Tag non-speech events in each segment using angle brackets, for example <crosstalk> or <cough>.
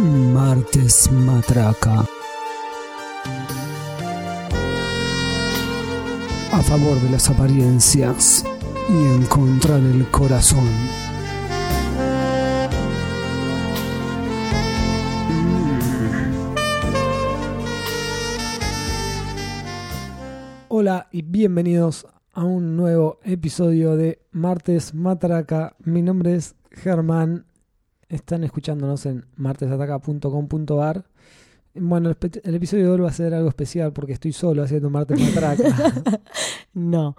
Martes Matraca. A favor de las apariencias y en contra del corazón. Hola y bienvenidos a un nuevo episodio de Martes Matraca. Mi nombre es Germán. Están escuchándonos en martesataca.com.ar. Bueno, el, episodio de hoy va a ser algo especial porque estoy solo haciendo Martes Matraca. <laughs> No,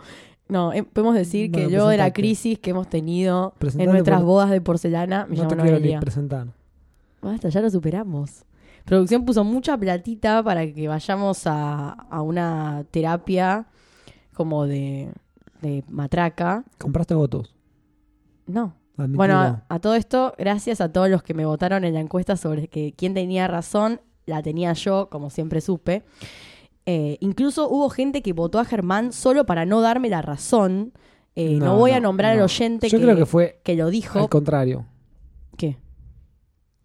no, eh, podemos decir que yo de la crisis que hemos tenido en nuestras por- bodas de porcelana me no te quiero ni presentar. Basta, ya lo superamos. Producción puso mucha platita para que vayamos a, a una terapia como de, de matraca. ¿Compraste votos? No. Bueno, a, todo esto, gracias a todos los que me votaron en la encuesta sobre que quién tenía razón, la tenía yo, como siempre supe. Eh, incluso hubo gente que votó a Germán solo para no darme la razón. Eh, no, No, voy a no, nombrar al no. oyente Yo que, creo que fue que lo dijo. al contrario. ¿Qué?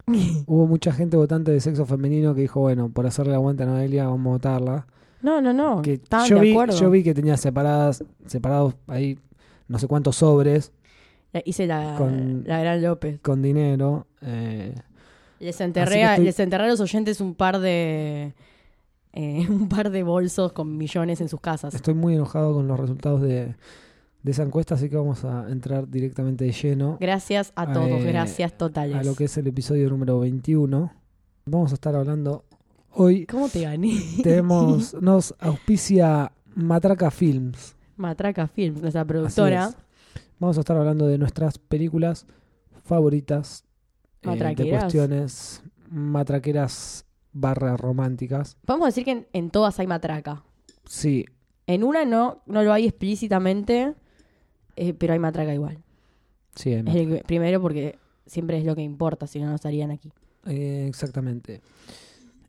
<laughs> Hubo mucha gente votante de sexo femenino que dijo, bueno, por hacerle aguante a Noelia, vamos a votarla. No, no, no. Que yo, de vi, acuerdo. yo vi que tenía separadas, separados ahí no sé cuántos sobres Hice la, Con- la gran López. con dinero. eh, Les enterré, a, estoy- les enterré a los oyentes un par de. eh, <laughs> un par de bolsos con millones en sus casas. estoy muy enojado con los resultados de, de esa encuesta, así que vamos a entrar directamente de lleno Gracias a todos, Eh, gracias totales. a lo que es el episodio número 21. Vamos a estar hablando hoy. ¿Cómo te gané? Tenemos, <laughs> nos auspicia Matraca Films. Matraca Films, nuestra productora. Vamos a estar hablando de nuestras películas favoritas eh, de cuestiones matraqueras barra románticas. Podemos decir que en, en todas hay matraca. Sí, En una no, no lo hay explícitamente, eh, pero hay matraca igual. sí, hay Es el primero porque siempre es lo que importa, si no, no estarían aquí. Eh, exactamente.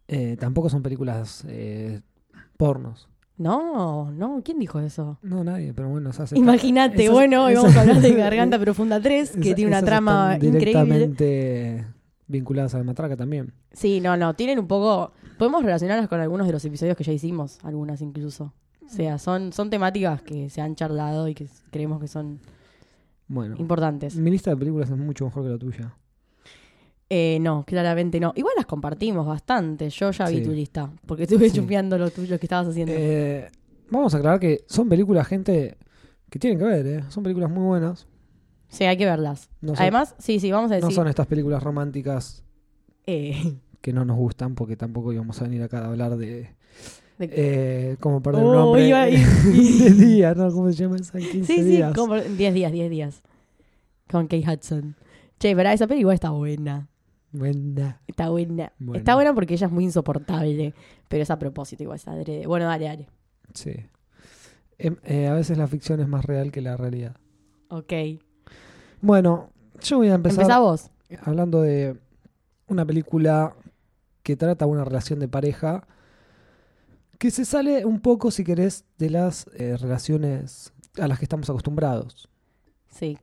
Eh, tampoco son películas pornos. No, no, ¿quién dijo eso? No, nadie, pero bueno, se hace. Imagínate, bueno, hoy vamos a hablar de <laughs> Garganta Profunda 3, que esa- tiene una trama increíble. Directamente vinculadas a la matraca también. Sí, no, no, tienen un poco... Podemos relacionarlas con algunos de los episodios que ya hicimos, algunas incluso. O sea, son, son temáticas que se han charlado y que creemos que son Bueno, importantes. mi lista de películas es mucho mejor que la tuya. Eh, no, claramente no. Igual las compartimos bastante. Yo ya vi Sí. tu lista, porque estuve Sí. chumpeando lo tuyo que estabas haciendo. Eh, vamos a aclarar que son películas, gente, que tienen que ver, ¿eh? Son películas muy buenas. sí, hay que verlas. No son, Además, sí, sí, vamos a no decir... son estas películas románticas eh, <laughs> que no nos gustan, porque tampoco íbamos a venir acá a hablar de... de- Eh, ¿Cómo perder un Oh, hombre iba <laughs> de ¿no? ¿Cómo se llama esa? 15 sí, sí, días. como 10 días, 10 días. Con Kate Hudson. Che, pero esa peli igual está buena. Buena. Está buena. Bueno. Está buena porque ella es muy insoportable. Pero es a propósito, igual es adrede. Bueno, dale, dale. Sí. Em, eh, a veces la ficción es más real que la realidad. Ok. Bueno, yo voy a empezar Empezá vos. hablando de una película que trata una relación de pareja que se sale un poco, si querés, de las eh, relaciones a las que estamos acostumbrados. Sí.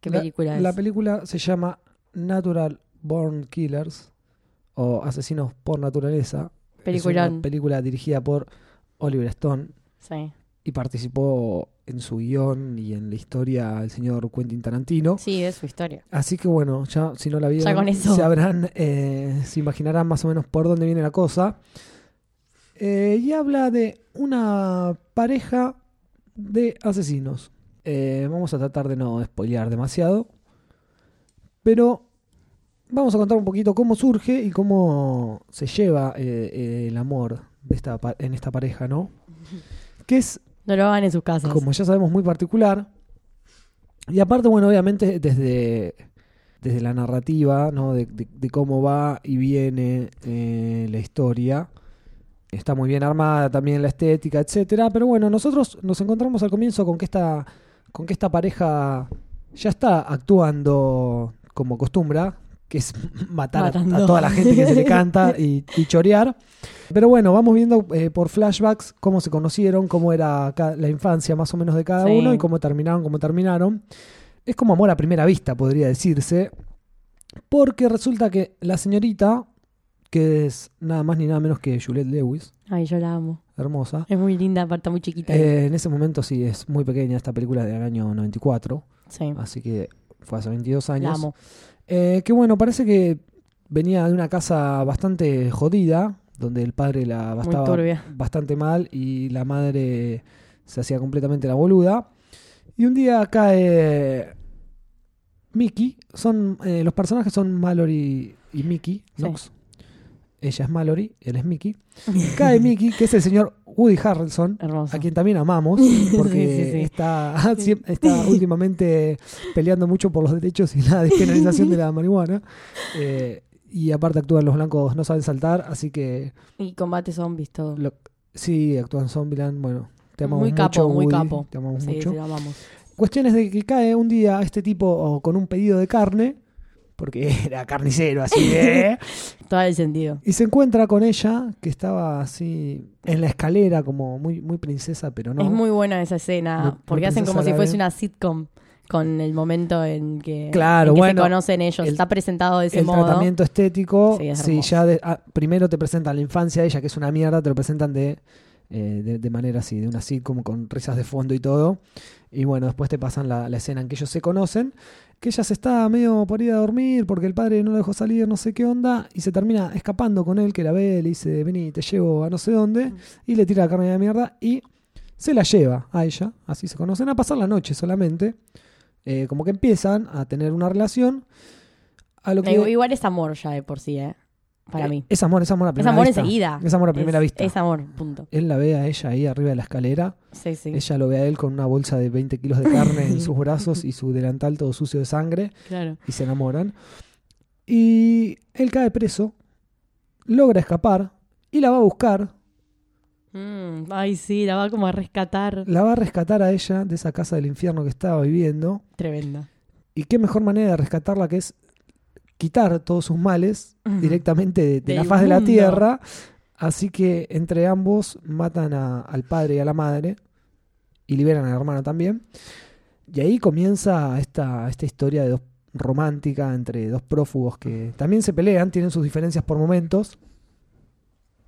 ¿Qué La- película es? La película se llama Natural Born Killers o Asesinos por Naturaleza. Es Peliculón. una película dirigida por Oliver Stone Sí. y participó en su guion y en la historia el señor Quentin Tarantino. Sí, es su historia. Así que bueno, ya si no la vieron, Ya con eso. se habrán, eh, se imaginarán más o menos por dónde viene la cosa. Eh, y habla de una pareja de asesinos. Eh, vamos a tratar de no spoilear demasiado. Pero vamos a contar un poquito cómo surge y cómo se lleva eh, eh, el amor de esta, en esta pareja, ¿no? Que es No lo hagan en sus casas. como ya sabemos, muy particular. Y aparte, bueno, obviamente desde, desde la narrativa, ¿no? De, de- de cómo va y viene eh, la historia. Está muy bien armada también la estética, etcétera. Pero bueno, nosotros nos encontramos al comienzo con que esta, con que esta pareja ya está actuando como acostumbra, que es matar a- toda la gente que se le canta y, y chorear. Pero bueno, vamos viendo eh, por flashbacks cómo se conocieron, cómo era la infancia más o menos de cada Sí. uno y cómo terminaron, cómo terminaron. Es como amor a primera vista, podría decirse. Porque resulta que la señorita que es nada más ni nada menos que Juliette Lewis, Ay, yo la amo. hermosa. Es muy linda, aparte muy chiquita. Eh, en ese momento sí, es muy pequeña esta película del año 94, sí, así que fue hace 22 la años. amo. Eh, que bueno, parece que venía de una casa bastante jodida, donde el padre la turbia. bastante mal y la madre se hacía completamente la boluda. Y un día cae Mickey, son eh, los personajes son Mallory y Mickey Sí. Knox. Ella es Mallory, él es Mickey. <laughs> Cae Mickey, que es el señor Woody Harrelson, Hermoso. a quien también amamos, <laughs> porque Sí, sí, sí. Está, <laughs> está <laughs> últimamente peleando mucho por los derechos y la despenalización de la marihuana. Eh, y aparte actúan los blancos, no saben saltar, así que Y combate zombies, todo. lo- sí, actúan Zombieland, bueno, te amamos Muy mucho, capo, muy capo. te amamos mucho. lo amamos. Cuestiones de que cae un día este tipo con un pedido de carne, porque <laughs> era carnicero, así de... <laughs> Todo el sentido. Y se encuentra con ella, que estaba así en la escalera, como muy, muy princesa, pero no. Es muy buena esa escena, Muy- muy porque hacen como si fuese una sitcom con el momento en que, Claro, en que bueno, se conocen ellos. el- Está presentado de ese el modo. tratamiento estético, Sí, es sí, hermoso. ya de- ah, primero te presentan la infancia de ella, que es una mierda, te lo presentan de, eh, de, de manera así, de una sitcom con risas de fondo y todo. Y bueno, después te pasan la, la escena en que ellos se conocen, que ella se está medio por ir a dormir porque el padre no la dejó salir, no sé qué onda, y se termina escapando con él, que la ve, le dice, vení, te llevo a no sé dónde, Mm. y le tira la carne de mierda y se la lleva a ella, así se conocen, a pasar la noche solamente. Eh, como que empiezan a tener una relación. A lo que, Eh, Igual es amor ya de por sí, ¿eh? Para eh, mí. Es amor, es amor a Es primera amor vista. enseguida. Es amor a primera Es- vista. Es amor, punto. Él la ve a ella ahí arriba de la escalera. Sí, sí. Ella lo ve a él con una bolsa de 20 kilos de carne en <laughs> sus brazos y su delantal todo sucio de sangre. Claro. Y se enamoran. Y él cae preso. Logra escapar. Y la va a buscar. Mm, ay, sí, la va como a rescatar. La va a rescatar a ella de esa casa del infierno que estaba viviendo. Tremenda. Y qué mejor manera de rescatarla que es quitar todos sus males directamente de, de la faz de la tierra. Así que entre ambos matan a- al padre y a la madre y liberan a la hermana también. Y ahí comienza esta, esta historia de dos romántica entre dos prófugos que también se pelean, tienen sus diferencias por momentos.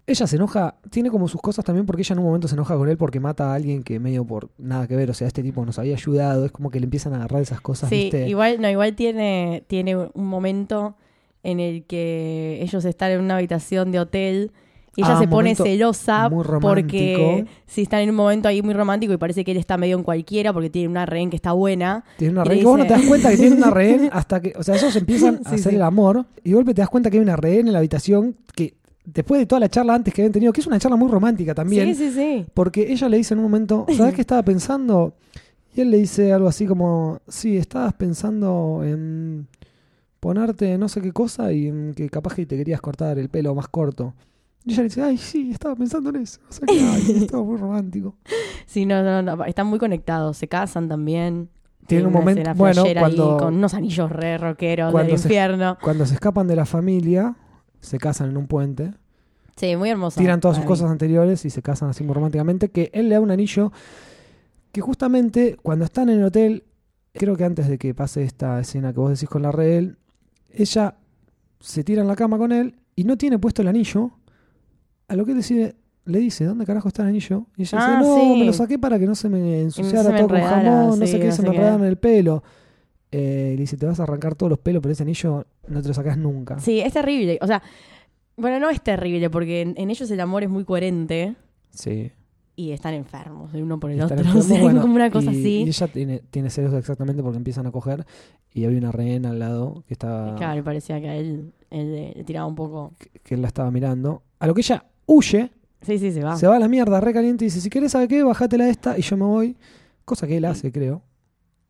Ella se enoja, tiene como sus cosas también porque ella en un momento se enoja con él porque mata a alguien que medio por nada que ver, o sea, este tipo nos había ayudado, es como que le empiezan a agarrar esas cosas, Sí, ¿viste? igual, no, igual tiene, tiene un momento en el que ellos están en una habitación de hotel y ella Ah, se pone celosa muy porque romántico. si están en un momento ahí muy romántico y parece que él está medio en cualquiera porque tiene una rehén que está buena. Tiene una Y rehén. que vos no te das cuenta que tiene una rehén <laughs> hasta que. O sea, ellos empiezan a hacer sí. el amor y de golpe te das cuenta que hay una rehén en la habitación que después de toda la charla antes que habían tenido, que es una charla muy romántica también, Sí, sí, sí. porque ella le dice en un momento, <laughs> ¿sabes qué estaba pensando? Y él le dice algo así como, sí, estabas pensando en ponerte no sé qué cosa y en que capaz que te querías cortar el pelo más corto. Y ella le dice, ay, sí, estaba pensando en eso. O sea que, ay, <laughs> estaba muy romántico. Sí, no, no, no, están muy conectados, se casan también. Tienen un momento- bueno, ahí cuando- con unos anillos re rockeros del se- infierno. Cuando se escapan de la familia, se casan en un puente. Sí, muy hermoso. tiran todas sus mí. cosas anteriores y se casan así muy románticamente, que él le da un anillo que justamente cuando están en el hotel, creo que antes de que pase esta escena que vos decís con la red, ella se tira en la cama con él y no tiene puesto el anillo, a lo que él decide, le dice, ¿dónde carajo está el anillo? Y ella Ah, dice, no, sí. me lo saqué para que no se me ensuciara se me todo con jamón, no sé qué, no se me enredaron en el pelo. Eh, dice, te vas a arrancar todos los pelos, pero ese anillo no te lo sacás nunca. Sí, es terrible. O sea, bueno, no es terrible porque en, en ellos el amor es muy coherente Sí. y están enfermos de uno por el Están otro. enfermos, <laughs> o sea, bueno, como una cosa y, así. Y ella tiene, tiene celos exactamente porque empiezan a coger y había una rehén al lado que estaba Claro, parecía que a él, él le, le tiraba un poco. que, que él la estaba mirando. A lo que ella huye, Sí, sí, se va. se va a la mierda, re caliente y dice, si querés saber qué, bajátela esta y yo me voy. Cosa que él hace, creo.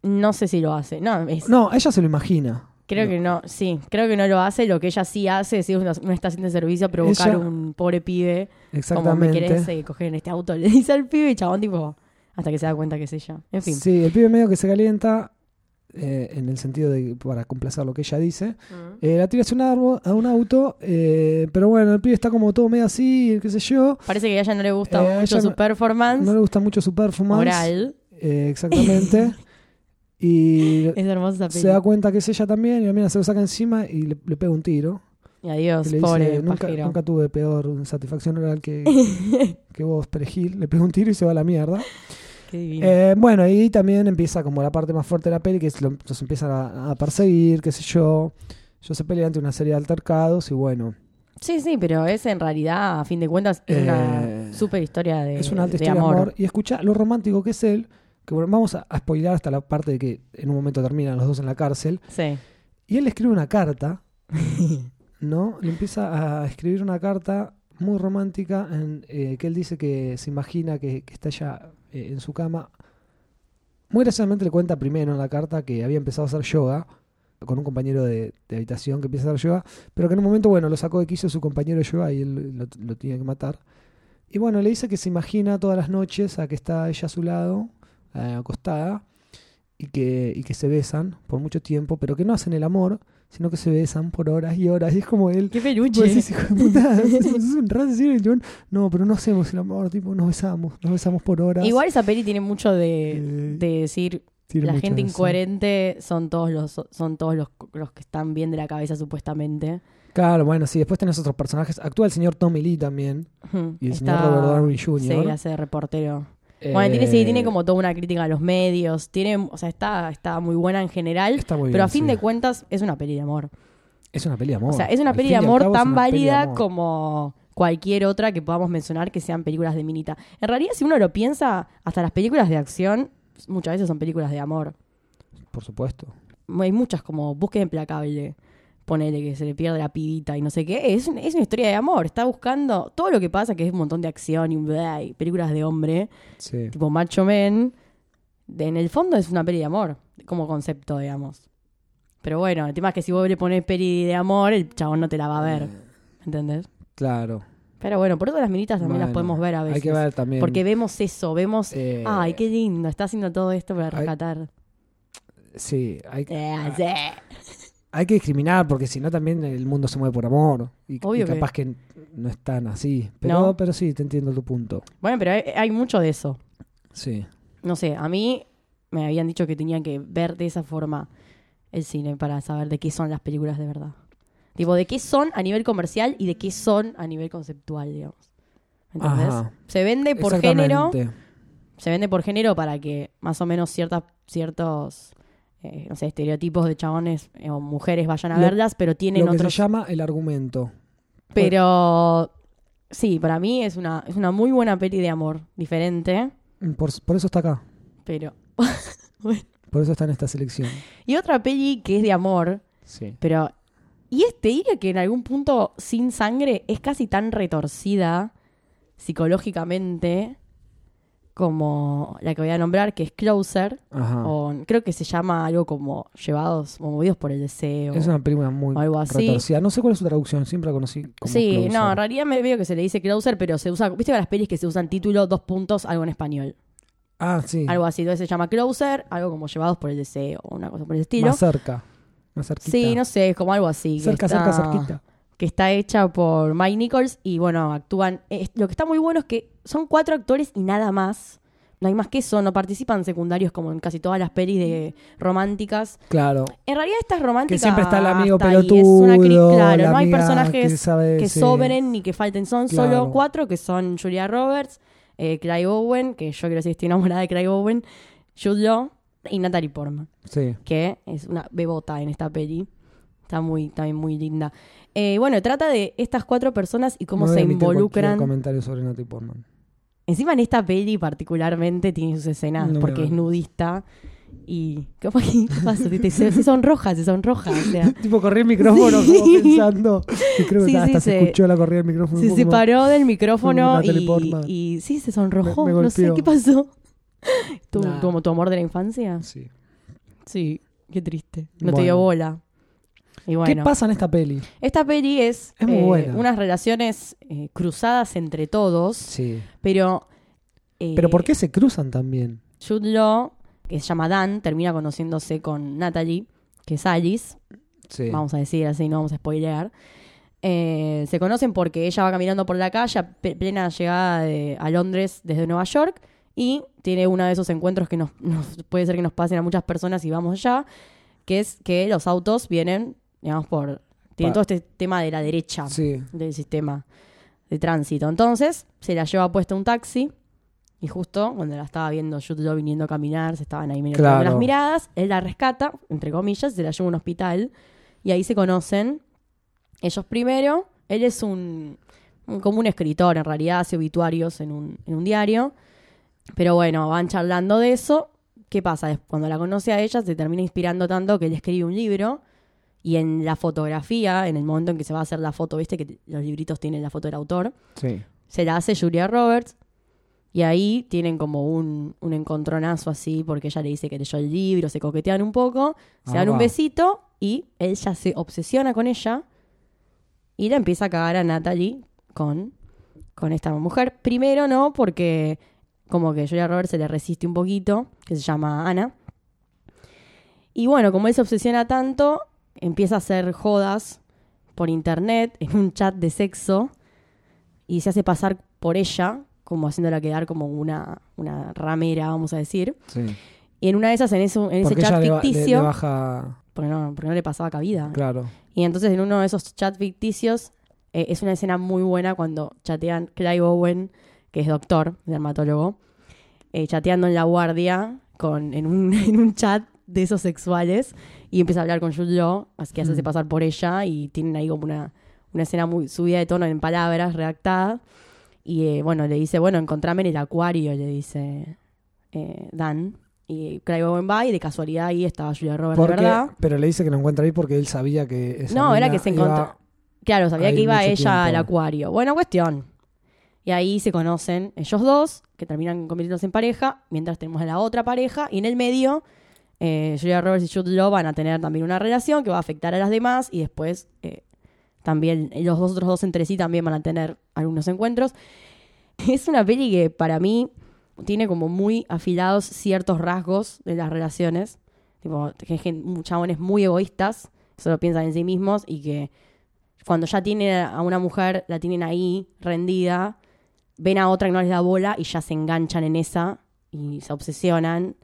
No sé si lo hace. No, es- No, ella se lo imagina. creo que no. Sí, creo que no lo hace. Lo que ella sí hace es ir a una, una estación de servicio a provocar Ella- un pobre pibe. Como me Exactamente. querés eh, coger en este auto. <laughs> Le dice al pibe y chabón, tipo, hasta que se da cuenta que es ella. En fin. Sí, el pibe medio que se calienta eh, en el sentido de para complacer lo que ella dice. Mm. Eh, la tira hacia un, árbol, a un auto, eh, pero bueno, el pibe está como todo medio así, qué sé yo. Parece que a ella no le gusta Eh, mucho ella su no- performance No le gusta mucho su performance. oral. Eh, exactamente. <laughs> y <laughs> Es hermosa esa se da cuenta que es ella también y la mina se lo saca encima y le, le pega un tiro. Y adiós, Y le pobre dice, nunca, pajero. nunca tuve peor satisfacción oral que, <laughs> que vos, perejil. Le pega un tiro y se va a la mierda. Eh, bueno, y también empieza como la parte más fuerte de la peli, que es lo- los empiezan a, a perseguir, qué sé yo. Yo se pelean ante una serie de altercados y bueno, Sí, sí, pero es en realidad, a fin de cuentas, es Eh, una super historia de, es una alta de historia de amor. amor. Y escucha lo romántico que es él, que bueno, vamos a, a hasta la parte de que en un momento terminan los dos en la cárcel. Sí. Y él le escribe una carta, <laughs> ¿no? Le empieza a escribir una carta muy romántica en eh, que él dice que se imagina que, que está ya eh, en su cama. Muy graciosamente le cuenta primero en la carta que había empezado a hacer yoga con un compañero de, de habitación que empieza a hacer yoga, pero que en un momento, bueno, lo sacó de quicio su compañero de yoga y él lo, lo tenía que matar. Y bueno, le dice que se imagina todas las noches a que está ella a su lado, eh, acostada, y que, y que se besan por mucho tiempo, pero que no hacen el amor, sino que se besan por horas y horas. Y es como él. Qué peluche. decís, hijo de puta, <laughs> es un racio, y el chabón, No, pero no hacemos el amor, tipo, nos besamos, nos besamos por horas. Igual esa peli tiene mucho de, Eh, de decir la gente eso. incoherente son todos los son todos los, los que están bien de la cabeza supuestamente. Claro, bueno, sí, después tenés otros personajes. Actúa el señor Tommy Lee también. Y el señor Robert Downey Jr.. Sí, hace de reportero. Eh, Bueno, tiene, sí, tiene como toda una crítica a los medios. Tiene, o sea, está, está muy buena en general. Está muy Pero bien, a fin sí. de cuentas es una peli de amor. Es una peli de amor. O sea, es una Al peli de amor cabo tan válida amor. como cualquier otra que podamos mencionar que sean películas de minita. En realidad, si uno lo piensa, hasta las películas de acción muchas veces son películas de amor. Por supuesto. Hay muchas como Búsqueda Implacable, ponele que se le pierde la pibita y no sé qué. Es, es una historia de amor. Está buscando todo lo que pasa, que es un montón de acción y, bla, y películas de hombre, Sí. tipo Macho Men. De- en el fondo es una peli de amor, como concepto, digamos. Pero bueno, el tema es que si vos le pones peli de amor, el chabón no te la va a ver. ¿Entendés? Claro. Pero bueno, por eso las minitas también las podemos ver a veces. Hay que ver también. Porque vemos eso, vemos. eh, Ay, qué lindo, está haciendo todo esto para hay- rescatar. Sí, hay, Eh, ah, sí. Hay que discriminar porque si no también el mundo se mueve por amor. Y, Obvio y que- capaz que... no es tan así. Pero, No. pero sí, te entiendo tu punto. Bueno, pero hay, hay mucho de eso. Sí. No sé, a mí me habían dicho que tenían que ver de esa forma el cine para saber de qué son las películas de verdad. Tipo, de qué son a nivel comercial y de qué son a nivel conceptual, digamos. ¿Entendés? Ajá. Se vende por género. Se vende por género para que más o menos ciertas, ciertos, eh, no sé, estereotipos de chabones eh, o mujeres vayan a Lo- verlas, pero tienen Lo que otros se llama el argumento. Pero sí, para mí es una, es una muy buena peli de amor, diferente, Por, por eso está acá. pero... <laughs> Por eso está en esta selección. Y otra peli que es de amor, Sí. pero... Y este diría que en algún punto sin sangre es casi tan retorcida psicológicamente como la que voy a nombrar, que es Closer, Ajá. o creo que se llama algo como Llevados o Movidos por el Deseo. Es una película muy algo así. retorcida. No sé cuál es su traducción, siempre la conocí como Sí, Closer. no, en realidad me veo que se le dice Closer, pero se usa, viste las pelis que se usan título, dos puntos, algo en español. Ah, sí. Algo así, entonces se llama Closer, algo como llevados por el deseo, o una cosa por el estilo. Más cerca. Más cerquita. Sí, no sé, es como algo así. que Cerca, está- cerca, cerquita. Que está hecha por Mike Nichols y bueno, actúan. eh, lo que está muy bueno es que son cuatro actores y nada más. No hay más que eso, no participan secundarios como en casi todas las pelis de románticas. Claro. En realidad esta es romántica. Que siempre está el amigo ahí, es pelotudo. una claro, la no hay personajes que, sabe, que sí. sobren ni que falten. Son Claro. solo cuatro que son Julia Roberts, eh, Craig Owen, que yo quiero decir estoy enamorada de Craig Owen, Jude Law y Natalie Portman, Sí. que es una bebota en esta peli. Está muy, también muy linda. Eh, bueno, trata de estas cuatro personas y cómo No se involucran. comentario sobre Natalie Portman. Encima en esta peli particularmente tiene sus escenas No porque es nudista. Y. ¿Qué <laughs> pasa? Te- te- Se, se sonroja, se sonroja. O sea, <laughs> tipo, corrí el micrófono Sí. como pensando. Y creo que Sí, hasta sí, se, se- escuchó la corrida del micrófono. se separó del micrófono y, sí, se sonrojó. Me- me no sé qué pasó. <laughs> ¿Tu, Nah. tu, tu amor de la infancia? Sí. Sí, qué triste. No te dio bola. Y ¿Qué pasa en esta peli? esta peli es, eh, unas relaciones eh, cruzadas entre todos, Sí. pero... eh, Pero ¿por qué se cruzan también? Jude Law, que se llama Dan, termina conociéndose con Natalie, que es Alice, Sí. vamos a decir así, no vamos a spoilear. Eh, se conocen porque ella va caminando por la calle plena llegada de- a Londres desde Nueva York y tiene uno de esos encuentros que nos, nos- puede ser que nos pasen a muchas personas y vamos allá, que es que los autos vienen, digamos, por Tiene todo este tema de la derecha Sí. del sistema de tránsito. Entonces, se la lleva puesta un taxi. Y justo cuando la estaba viendo Jude Law viniendo a caminar, se estaban ahí medio Claro. las miradas. Él la rescata, entre comillas, se la lleva a un hospital. Y ahí se conocen. Ellos primero. Él es un, un- como un escritor, en realidad, hace obituarios en un, en un diario. Pero bueno, van charlando de eso. ¿Qué pasa? Cuando la conoce a ella, se termina inspirando tanto que él escribe un libro. Y en la fotografía, en el momento en que se va a hacer la foto, viste que los libritos tienen la foto del autor, Sí. se la hace Julia Roberts. Y ahí tienen como un, un encontronazo así, porque ella le dice que leyó el libro, se coquetean un poco, se Ah, dan un va. besito y él ya se obsesiona con ella y la empieza a cagar a Natalie con, con esta mujer. Primero no, porque como que Julia Roberts se le resiste un poquito, que se llama Ana. Y bueno, como él se obsesiona tanto, empieza a hacer jodas por internet, <laughs> en un chat de sexo, y se hace pasar por ella, como haciéndola quedar como una, una ramera, vamos a decir. Sí. Y en una de esas, en, eso, en ese chat le, le- ficticio, le baja. porque, no, porque no le pasaba cabida. Claro. Y entonces en uno de esos chats ficticios eh, es una escena muy buena cuando chatean Clive Owen, que es doctor, dermatólogo, eh, chateando en la guardia con, en, un, <laughs> en un chat de esos sexuales y empieza a hablar con Jude Law, así que hace Mm. pasar por ella y tienen ahí como una, una escena muy subida de tono en palabras, redactada. Y eh, bueno, le dice, bueno, encontrame en el acuario, le dice eh, Dan. Y Clive Owen va y de casualidad ahí estaba Julia Roberts, de Porque, verdad. pero le dice que lo encuentra ahí porque él sabía que esa No, era que se encontró- Claro, sabía que iba ella al acuario. Bueno, cuestión. Y ahí se conocen ellos dos, que terminan convirtiéndose en pareja, mientras tenemos a la otra pareja, y en el medio, eh, Julia Roberts y Jude Law van a tener también una relación que va a afectar a las demás, y después eh, también los dos otros dos entre sí también van a tener algunos encuentros. <laughs> Es una peli que para mí tiene como muy afilados ciertos rasgos de las relaciones. Tipo, chabones muy egoístas, solo piensan en sí mismos y que cuando ya tienen a una mujer, la tienen ahí rendida, ven a otra que no les da bola y ya se enganchan en esa y se obsesionan.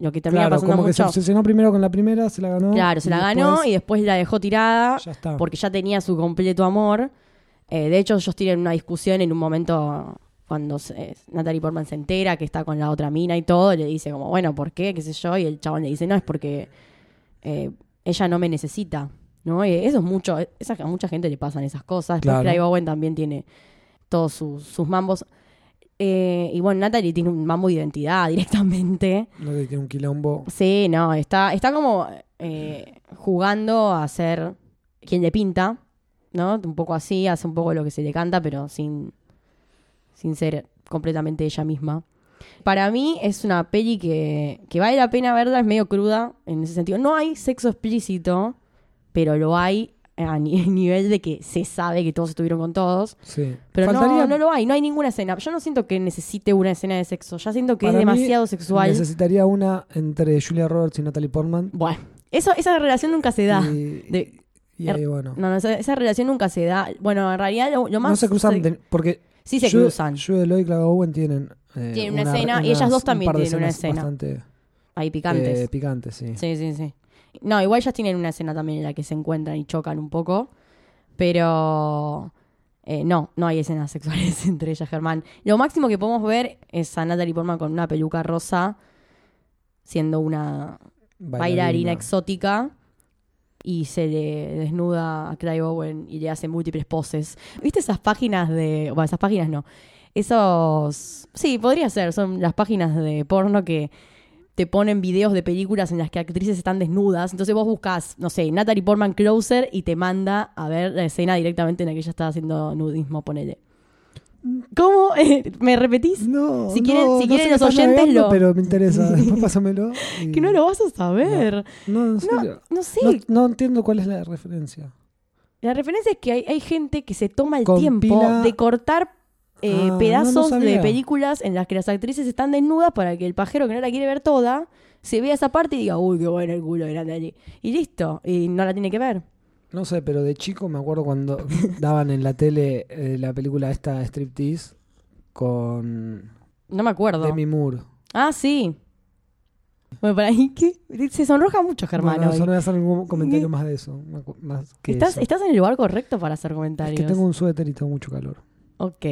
Lo que termina Claro, pasando como que se obsesionó primero con la primera, se la ganó. Claro, se la ganó después y después la dejó tirada Ya está. porque ya tenía su completo amor. Eh, de hecho, ellos tienen una discusión en un momento cuando se- Natalie Portman se entera que está con la otra mina y todo, le dice como, bueno, ¿por qué? ¿Qué sé yo? Y el chabón le dice, no, es porque eh, ella no me necesita, ¿no? Y eso es mucho, esa- a mucha gente le pasan esas cosas. Claro. Clive Owen también tiene todos sus, sus mambos. Eh, y bueno, Natalie tiene un mambo de identidad <laughs> directamente. Que tiene un quilombo. Sí, no, está, está como eh, jugando a ser quien le pinta, ¿no? Un poco así, hace un poco lo que se le canta, pero sin, sin ser completamente ella misma. Para mí es una peli que, que vale la pena verla, es medio cruda en ese sentido. No hay sexo explícito, pero lo hay a ni- <laughs> nivel de que se sabe que todos estuvieron con todos. Sí. Pero Faltaría- no, no lo hay, no hay ninguna escena. Yo no siento que necesite una escena de sexo, ya siento que es mí, demasiado sexual. Necesitaría una entre Julia Roberts y Natalie Portman. Bueno, eso, esa relación nunca se da. Y, De- y ahí, bueno. No, no, esa, esa relación nunca se da. Bueno, en realidad lo, lo más... no se cruzan, se- de- porque sí se Jude- cruzan. Jude Law y Clive Owen tienen, eh, Tienen una escena, y ellas dos un también par de tienen una escena. Bastante Ahí picantes. eh, picantes, sí. Sí, sí, sí. No, igual ellas tienen una escena también en la que se encuentran y chocan un poco. Pero... eh, no, no hay escenas <laughs> sexuales entre ellas, Germán. Lo máximo que podemos ver es a Natalie Portman con una peluca rosa siendo una bailarina exótica y se le desnuda a Clive Owen y le hace múltiples poses. ¿Viste esas páginas de... Bueno, esas páginas no. Esos... Sí, podría ser. Son las páginas de porno que te ponen videos de películas en las que actrices están desnudas. Entonces vos buscas, no sé, Natalie Portman Closer y te manda a ver la escena directamente en la que ella está haciendo nudismo, ponele. ¿Cómo? <laughs> ¿Me repetís? No, Si quieren- no, si no quieren sé los oyentes, lo- Pero me interesa. <laughs> Después pásamelo. y- Que no lo vas a saber. No, en No, serio. no sé. No, no entiendo cuál es la referencia. La referencia es que hay, hay gente que se toma el Compila- tiempo de cortar eh, Ah, no, no pedazos de películas en las que las actrices están desnudas para que el pajero que no la quiere ver toda se vea esa parte y diga, uy, qué bueno el culo de Natalie. Y listo, y no la tiene que ver. No sé, pero de chico me acuerdo cuando <laughs> daban en la tele eh, la película esta Striptease con No me acuerdo. Demi Moore. Ah, sí. Bueno, por ahí, ¿qué? Se sonroja mucho Germán Bueno, hoy. solo voy a hacer ningún comentario más de eso. Más que Estás, eso. estás en el lugar correcto para hacer Es comentarios. que tengo un suéter y tengo mucho calor. Ok.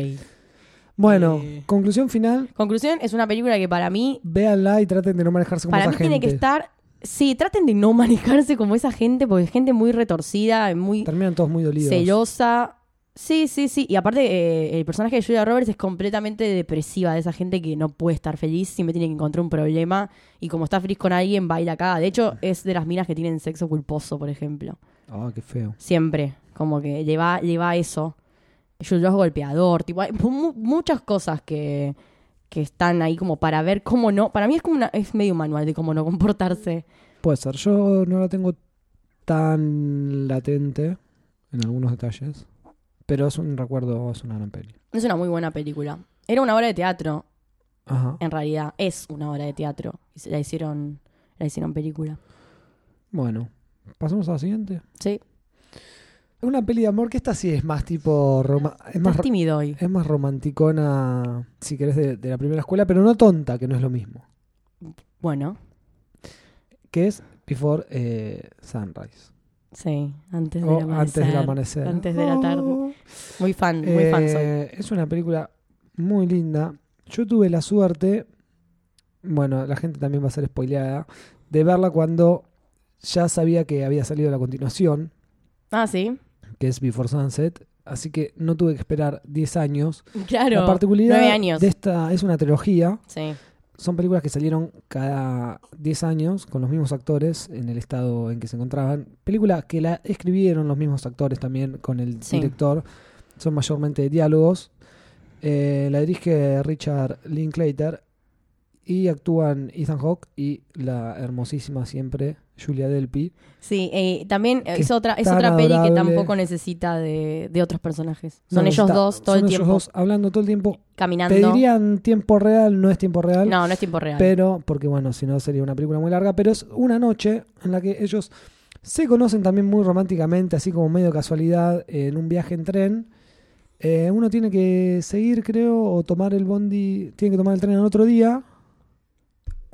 Bueno, Eh. conclusión final. Conclusión, es una película que para mí, Véanla y traten de no manejarse como para esa mí gente. tiene que estar... Sí, traten de no <laughs> manejarse como esa gente, porque es gente muy retorcida, muy Terminan todos muy dolidos. celosa. Sí, sí, sí. Y aparte, eh, el personaje de Julia Roberts es completamente depresiva, de esa gente que no puede estar feliz, siempre tiene que encontrar un problema. Y como está feliz con alguien, baila acá. De hecho, es de las minas que tienen sexo culposo, por ejemplo. Ah, qué feo. Siempre. Como que lleva, lleva eso. Julia es golpeador. Tipo, hay mu- muchas cosas que, que están ahí como para ver cómo no. Para mí es como una, es medio un manual de cómo no comportarse. Puede ser. Yo no la tengo tan latente en algunos detalles. Pero es un recuerdo, es una gran peli. Es una muy buena película. Era una obra de teatro, Ajá. en realidad. Es una obra de teatro. Y la hicieron, la hicieron película. Bueno, pasamos a la siguiente. Sí. Es una peli de amor que esta sí es más tipo. roma- es, más, tímido hoy. es más romanticona, si querés, de, de la primera escuela, pero no tonta, que no es lo mismo. Bueno, Que es Before eh, Sunrise. sí. Antes del amanecer. Oh, antes del amanecer. Antes de la tarde. Oh. Muy fan, muy fan soy. Eh, Es una película muy linda. Yo tuve la suerte, bueno, la gente también va a ser spoileada, de verla cuando ya sabía que había salido la continuación, Ah, sí. Que es Before Sunset. Así que no tuve que esperar 10 años. Claro. la particularidad años. de esta es una trilogía. Sí. Son películas que salieron cada 10 años con los mismos actores en el estado en que se encontraban. Película que la escribieron los mismos actores también con el Sí. director. Son mayormente diálogos. Eh, la dirige Richard Linklater y actúan Ethan Hawke y la hermosísima siempre Julia Delpy. Sí, eh, también es otra, es otra peli que tampoco necesita de, de otros personajes. No Son ellos dos todo son el ellos tiempo dos hablando todo el tiempo. caminando. Te dirían tiempo real, no es tiempo real. No, no es tiempo real. Pero, porque bueno, si no sería una película muy larga, pero es una noche en la que ellos se conocen también muy románticamente, así como medio casualidad, en un viaje en tren. Eh, uno tiene que seguir, creo, o tomar el bondi, tiene que tomar el tren al otro día.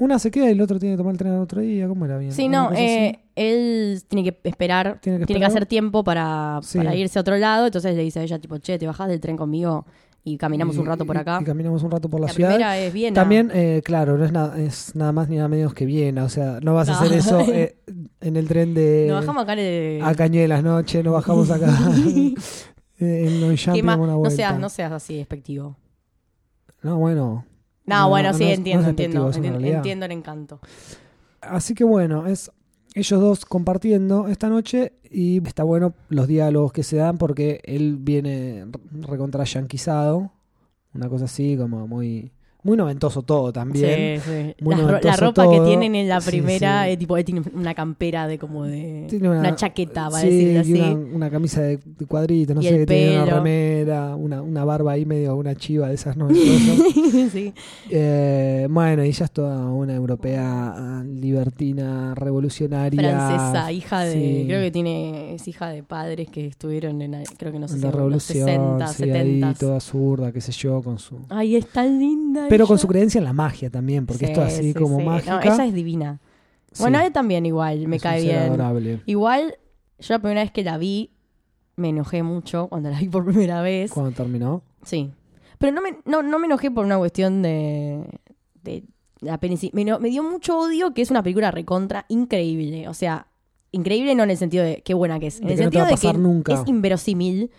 Una se queda y el otro tiene que tomar el tren al otro día. ¿Cómo era bien? sí, no, eh, él tiene que esperar, Tiene que tiene que esperar. hacer tiempo para, Sí. para irse a otro lado. Entonces le dice a ella, tipo, che, ¿te bajás del tren conmigo? Y caminamos Y- un rato por acá. Y, caminamos un rato por la, la ciudad. primera es Viena. También, eh, claro, no es, nada es nada más ni nada menos que Viena. O sea, no vas a No. hacer eso <laughs> eh, en el tren de Nos bajamos acá el... a Cañuelas noche, no bajamos acá <laughs> <laughs> en Longchamp ¿Qué más? una No vuelta. seas, no seas así despectivo. No, bueno. No, No, bueno, no sí, no entiendo, es entiendo, entiendo, entiendo el encanto. Así que bueno, es ellos dos compartiendo esta noche y está bueno los diálogos que se dan porque él viene recontra yanquizado, una cosa así como muy muy noventoso todo también. Sí, sí. Muy La, la ropa que tienen en la primera, sí. eh, tipo, él tiene una campera de como de... Tiene una, chaqueta, para decirlo así. Una, una camisa de, de cuadrito, no Y sé, que tiene una remera, una, una barba ahí medio, una chiva de esas noventosas. <laughs> sí. Eh, bueno, y ella es toda una europea libertina, revolucionaria. Francesa, hija de... Creo que tiene... Es hija de padres que estuvieron en... la- Creo que no sé en si la en los revolución, 60, sí, ahí 70. toda zurda, qué sé yo, con su... Ay, es tan linda Pero con su creencia en la magia también, porque Sí, esto así sí, como sí. mágica. No, ella es divina. Bueno, a él también igual, me es cae bien. adorable. Igual, yo la primera vez que la vi, me enojé mucho cuando la vi por primera vez. Cuando terminó. Sí. Pero no me, no, no me enojé por una cuestión de, de la. Me, me dio mucho odio que es una película recontra increíble. O sea, increíble no en el sentido de qué buena que es. En De el que no te sentido va a de pasar que nunca. es inverosímil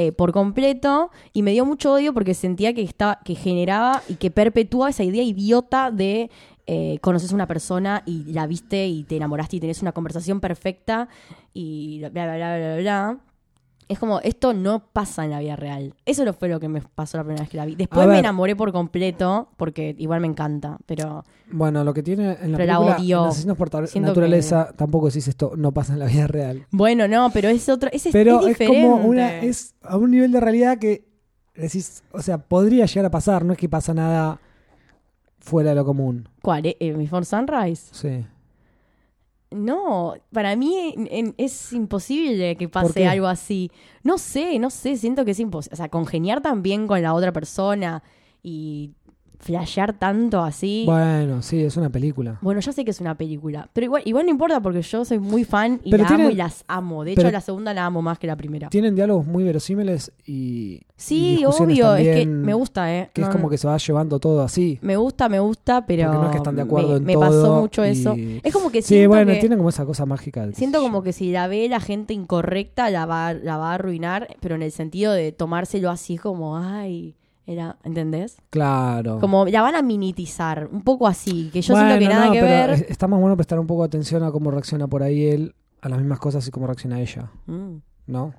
eh, por completo. Y me dio mucho odio porque sentía que, estaba, que generaba y que perpetúa esa idea idiota de eh, conoces a una persona y la viste y te enamoraste y tenés una conversación perfecta y bla, bla, bla, bla, bla. Es como, esto no pasa en la vida real. Eso no fue lo que me pasó la primera vez que la vi. Después me enamoré por completo, porque igual me encanta, pero Bueno, lo que tiene en la Pero la odio. Asesinos por naturaleza, tampoco decís esto, no pasa en la vida real. bueno, no, pero es otro, es, Pero es es, como una, es a un nivel de realidad que decís, o sea, podría llegar a pasar, no es que pasa nada fuera de lo común. ¿Cuál? Eh, eh, Before Sunrise? Sí. No, para mí en- en- es imposible que ¿Por pase algo así. No sé, no sé, siento que es imposible. O sea, congeniar también con la otra persona y flashear tanto así. Bueno, sí, es una película. Bueno, ya sé que es una película, pero igual, igual no importa porque yo soy muy fan y Pero la amo y las amo. De hecho, la segunda la amo más que la primera. Tienen diálogos muy verosímiles y. Sí, obvio, es que me gusta, ¿eh? Que es como que se va llevando todo así. Me gusta, me gusta, pero Porque no es que están de acuerdo me, en me todo pasó mucho y- eso. Es como que Sí, bueno, que, tiene como esa cosa mágica. siento como que si la ve la gente incorrecta la va, la va a arruinar, pero en el sentido de tomárselo así como, ay, era, ¿entendés? Claro. Como la van a minitizar, un poco así, que yo Bueno, siento que nada no, que pero ver. es- Está más bueno prestar un poco de atención a cómo reacciona por ahí él a las mismas cosas y cómo reacciona ella, Mm. ¿no?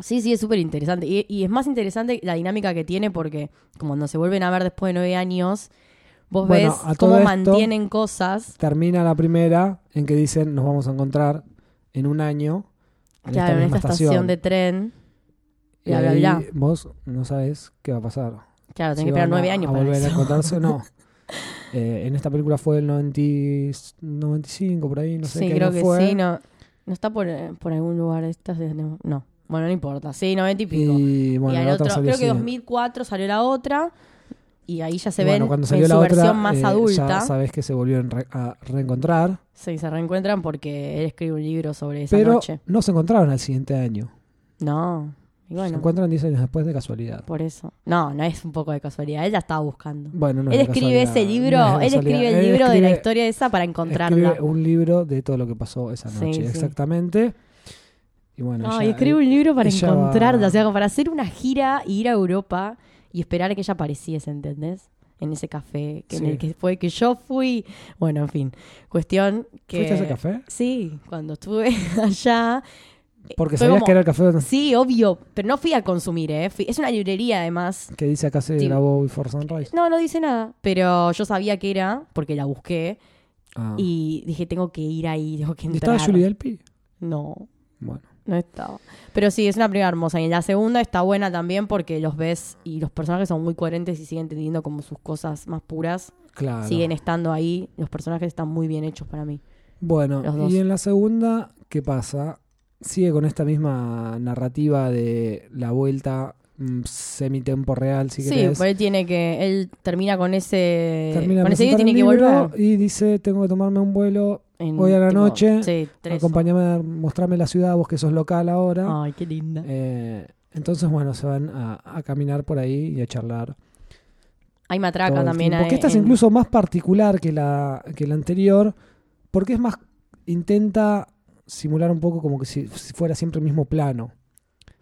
Sí, sí, es súper interesante. Y, y es más interesante la dinámica que tiene porque como cuando se vuelven a ver después de nueve años, vos Bueno, ves cómo mantienen cosas. Termina la primera en que dicen nos vamos a encontrar en un año en claro, en esta estación de tren. Y bla, ahí vos no sabes qué va a pasar. Claro, tenés Si que esperar a- nueve años a para volver a eso. encontrarse o no. <laughs> Eh, en esta película fue el 90, 95, por ahí, no sé sí, qué creo año que fue. sí. No, no está por, eh, por algún lugar. Esta, no, no. Bueno, no importa. Sí, noventa y pico. Y bueno, y al otro, creo que así. 2004 salió la otra. Y ahí ya se Bueno, ven cuando salió en la su otra, versión más eh, adulta. Ya sabes que se volvieron re- a reencontrar. Sí, se reencuentran porque él escribe un libro sobre esa Pero noche. no se encontraron al siguiente año. No. Y Se encuentran 10 años después de casualidad. por eso. No, no es un poco de casualidad. Él la estaba buscando. Bueno, no él es escribe ese libro, no es él escribe el Él libro de la historia esa para encontrarla. Escribe un libro de todo lo que pasó esa noche, sí. exactamente. Y bueno, Ay, ella- escribe un libro para va- encontrarla, o sea, para hacer una gira, ir a Europa y esperar a que ella apareciese, ¿entendés? En ese café que en el que fue que yo fui. Bueno, en fin, cuestión que... ¿Fuiste a ese café? Sí, cuando estuve <laughs> allá. Porque fue sabías como- que era el café Sí, obvio, pero no fui a consumir, ¿eh? Fui- es una librería además. que dice acá se Sí. grabó Before Sunrise. No, no dice nada, pero yo sabía que era porque la busqué Ah. y dije, tengo que ir ahí, <laughs> tengo que ¿Y entrar. estaba Julie Delpy? No, Bueno. No estaba. Pero sí, es una película hermosa. Y la segunda está buena también porque los ves y los personajes son muy coherentes y siguen teniendo como sus cosas más puras. Claro. Siguen estando ahí. Los personajes están muy bien hechos para mí. Bueno, y en la segunda, ¿qué pasa? Sigue con esta misma narrativa de la vuelta mm, semi-tempo real, si sí, querés. él tiene que. Él termina con ese. Termina con ese día tiene que volver. Y dice, tengo que tomarme un vuelo, en, hoy a la noche, Sí, acompáñame, mostrame la ciudad, vos que sos local ahora. Ay, qué linda. Eh, entonces, bueno, se van a, a caminar por ahí y a charlar. Hay matraca también. tiempo. hay- Que esta es incluso más particular que la, que la anterior, porque es más, intenta simular un poco como que si, fuera siempre el mismo plano.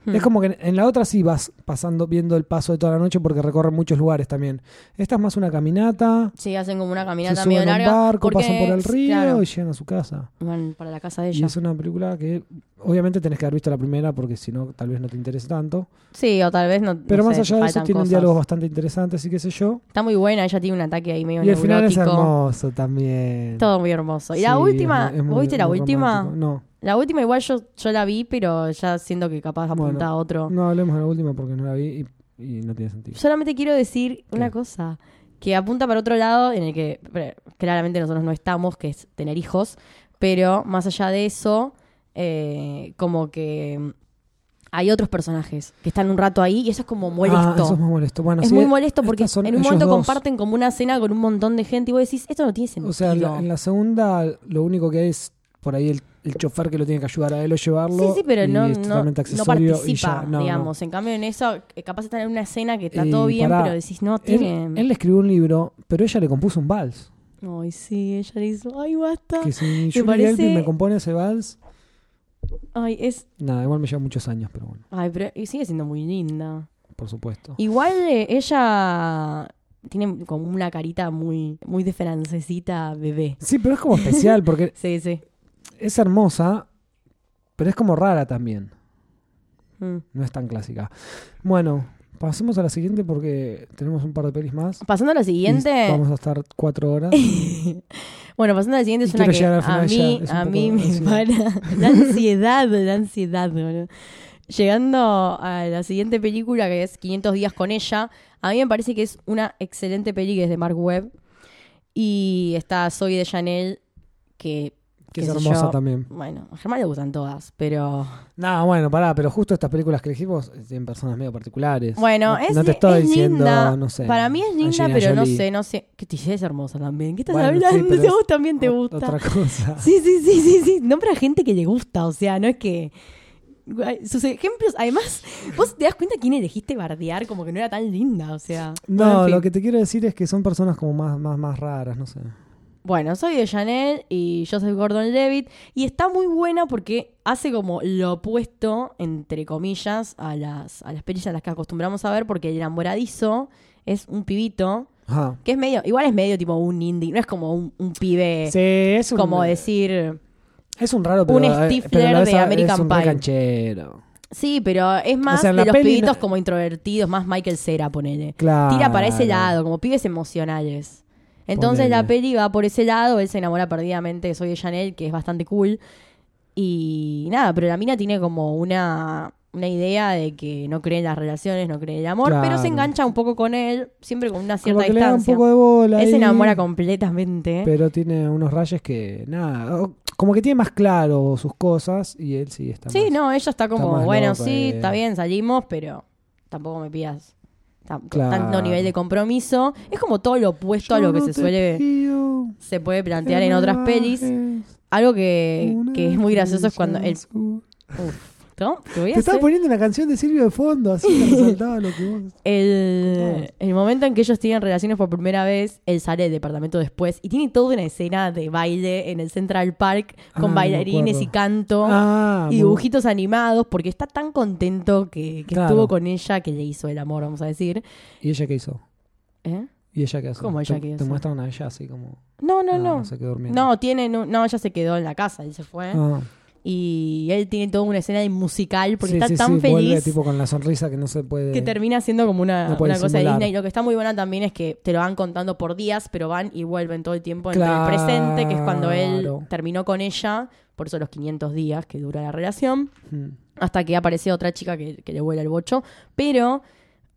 Hmm. Es como que en, en la otra sí vas pasando, viendo el paso de toda la noche porque recorren muchos lugares también. Esta es más una caminata, Sí, hacen como una se caminata suben medio larga. barco, porque, pasan por el río claro, y llegan a su casa. van para la casa de Y ella. es una película que obviamente tenés que haber visto la primera porque si no tal vez no te interese tanto. Sí, o tal vez no. Pero no más sé, allá de eso tienen cosas. diálogos bastante interesantes y qué sé yo. Está muy buena, ella tiene un ataque ahí medio Y el final es hermoso también. Todo muy hermoso. Y la última, muy- es muy- ¿vos viste la última? romántico. No, La última igual yo, yo la vi, pero ya siento que capaz apunta Bueno, a otro. no hablemos de la última porque no la vi y, y no tiene sentido. Solamente quiero decir ¿Qué? una cosa, que apunta para otro lado en el que pre- claramente nosotros no estamos, que es tener hijos, pero más allá de eso, eh, como que mm, hay otros personajes que están un rato ahí y eso es como molesto. Ah, eso es muy molesto. Bueno, Es sí, muy molesto porque en un momento dos. comparten como una cena con un montón de gente y vos decís, esto no tiene sentido. O sea, en la, en la segunda lo único que hay es por ahí el, el chofer que lo tiene que ayudar a él o llevarlo. Sí, sí, pero no, es no, no participa, ya, no, digamos. En cambio, en eso, eh, capaz están en una escena que está todo bien, pará, pero decís, no, tiene... él le escribió un libro, pero ella le compuso un vals. Ay, sí, ella le hizo, ay, basta. Que si Julie parece- me compone ese vals, Ay, es... nada, igual me lleva muchos años, pero bueno, Ay, pero sigue siendo muy linda. por supuesto. Igual eh, ella tiene como una carita muy, muy de francesita bebé. Sí, pero es como especial porque <laughs> Sí, sí. Es hermosa, pero es como rara también. Mm. No es tan clásica. Bueno, pasemos a la siguiente porque tenemos un par de pelis más. Pasando a la Y siguiente... Vamos a estar cuatro horas. <laughs> Bueno, pasando a la siguiente es Y una que a mí, a mí me ansiedad. para <laughs> la ansiedad, la ansiedad. boludo. Llegando a la siguiente película que es 500 días con ella, a mí me parece que es una excelente peli que es de Mark Webb y está Zoe de Chanel que Que es hermosa yo. también. Bueno, a Germán le gustan todas, pero... No, bueno, pará, pero justo estas películas que elegimos eh, tienen personas medio particulares. Bueno, no, es, no te estoy es diciendo, linda. no sé. Para mí es linda, Angelina pero no sé, no sé. Que Tijé es hermosa también. ¿Qué estás Bueno, sí, hablando? pero <laughs> Si a vos también te gusta. Otra cosa. <laughs> Sí, sí, sí, sí, sí. Nombra gente que le gusta, o sea, no es que... Sus ejemplos, además, <laughs> vos te das cuenta quién elegiste bardear, como que no era tan linda, o sea. No, Bueno, en fin. lo que te quiero decir es que son personas como más, más, más raras, no sé. Bueno, soy de Chanel y yo soy Gordon Levitt y está muy buena porque hace como lo opuesto, entre comillas, a las, a las pelis a las que acostumbramos a ver porque el enamoradizo es un pibito Ajá. que es medio, igual es medio tipo un indie, no es como un, un pibe, Sí, es un, como decir, es un raro, pero, un eh, Stifler pero de es American un Pie. canchero. sí, pero es más sea, de los pibitos no- como introvertidos, más Michael Cera, ponele. Claro. Tira para ese lado, como pibes emocionales. Entonces Ponele. la peli va por ese lado, él se enamora perdidamente de Soy de Chanel, que es bastante cool. Y nada, pero la mina tiene como una, una idea de que no cree en las relaciones, no cree en el amor, pero se engancha un poco con él, siempre con una Como cierta le da un distancia. poco de bola Él se enamora completamente. Pero tiene unos rayos que, nada, como que tiene más claro sus cosas y él sí está Sí, más- no, ella está como, bueno, loca, sí, eh. está bien, salimos, pero tampoco me pidas tan- Claro. tanto nivel de compromiso. Es como todo lo opuesto a lo que no se suele se puede plantear en otras pelis. Algo que, que es muy gracioso es cuando el. Uf, Te voy a Te estaba poniendo una canción de Silvio de fondo, así me resaltaba lo que vos. el, el momento en que ellos tienen relaciones por primera vez, él sale del departamento después y tiene toda una escena de baile en el Central Park Ah, con me bailarines y canto Ah, y dibujitos animados porque está tan contento que, que Claro. estuvo con ella que le hizo el amor, vamos a decir. ¿Y ella qué hizo? ¿Eh? ¿Y ella qué hace? ¿Cómo ella te, qué Te hace? muestran a ella así como. No, no, ah, no. Se quedó durmiendo. No, tiene, no, no, ella se quedó en la casa, él se fue. Ah, Y él tiene toda una escena de musical porque sí, está sí, tan sí, Vuelve feliz. tipo con la sonrisa que no se puede. que termina siendo como una, No puede una cosa de. Disney. Lo que está muy buena también es que te lo van contando por días, pero van y vuelven todo el tiempo entre Claro. el presente, que es cuando él terminó con ella, por eso los 500 días que dura la relación, Mm. hasta que aparece otra chica que, que le vuela el bocho. Pero,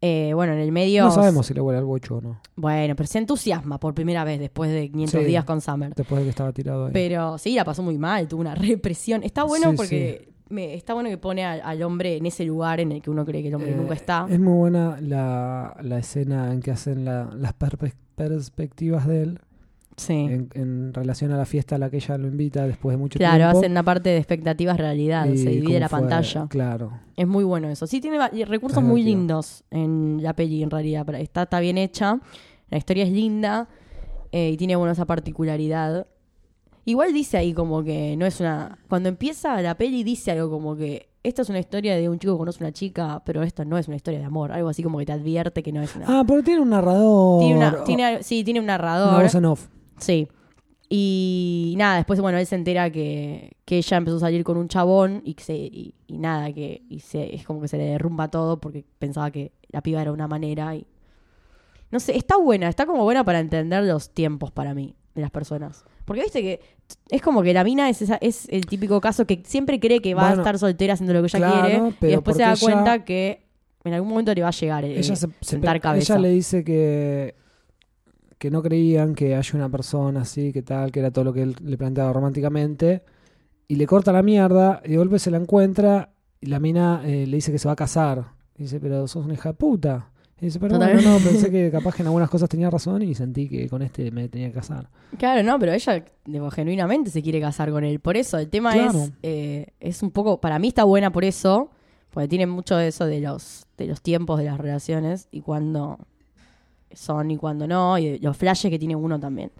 eh, bueno, en el medio... No sabemos si le huele al bocho o no. Bueno, pero se entusiasma por primera vez después de 500 Sí. días con Summer. Después de que estaba tirado ahí. Pero sí, la pasó muy mal, tuvo una represión. Está bueno Sí, porque... me- está bueno que pone al, al hombre en ese lugar en el que uno cree que el hombre Eh, nunca está. Es muy buena la, la escena en que hacen la- las perpe- perspectivas de él Sí. en, en relación a la fiesta a la que ella lo invita después de mucho Claro, tiempo. hacen una parte de expectativas realidad, y se divide la fue, pantalla. Claro. Es muy bueno eso. Sí, tiene recursos muy lindos en la peli, en realidad. Está, está bien hecha, la historia es linda eh, y tiene bueno esa particularidad. Igual dice ahí como que no es una... Cuando empieza la peli dice algo como que esta es una historia de un chico que conoce a una chica, pero esta no es una historia de amor. Algo así como que te advierte que no es una... Ah, pero tiene un narrador. tiene una, sí, tiene un una narrador. voz en off. Sí. Y nada, después, bueno, él se entera que, que ella empezó a salir con un chabón y, que se, y, y nada, que y se, es como que se le derrumba todo porque pensaba que la piba era una manera y... No sé, está buena, está como buena para entender los tiempos para mí de las personas. Porque viste que es como que la mina es, esa, es el típico caso que siempre cree que va Bueno, a estar soltera haciendo lo que ella claro, quiere y después se da ella- cuenta que en algún momento le va a llegar el ella, se, se- sentar cabeza. ella le dice que que no creían que haya una persona así, que tal, que era todo lo que él le planteaba románticamente, y le corta la mierda, y de golpe se la encuentra, y la mina eh, le dice que se va a casar. Y dice, pero sos una hija de puta. Y dice, pero bueno, no, pensé <laughs> que capaz que en algunas cosas tenía razón y sentí que con este me tenía que casar. Claro, no, pero ella digo, genuinamente se quiere casar con él. Por eso, el tema Claro. es, eh, es un poco, para mí está buena por eso, porque tiene mucho de eso de los, de los tiempos de las relaciones y cuando son y cuando no, y los flashes que tiene uno también.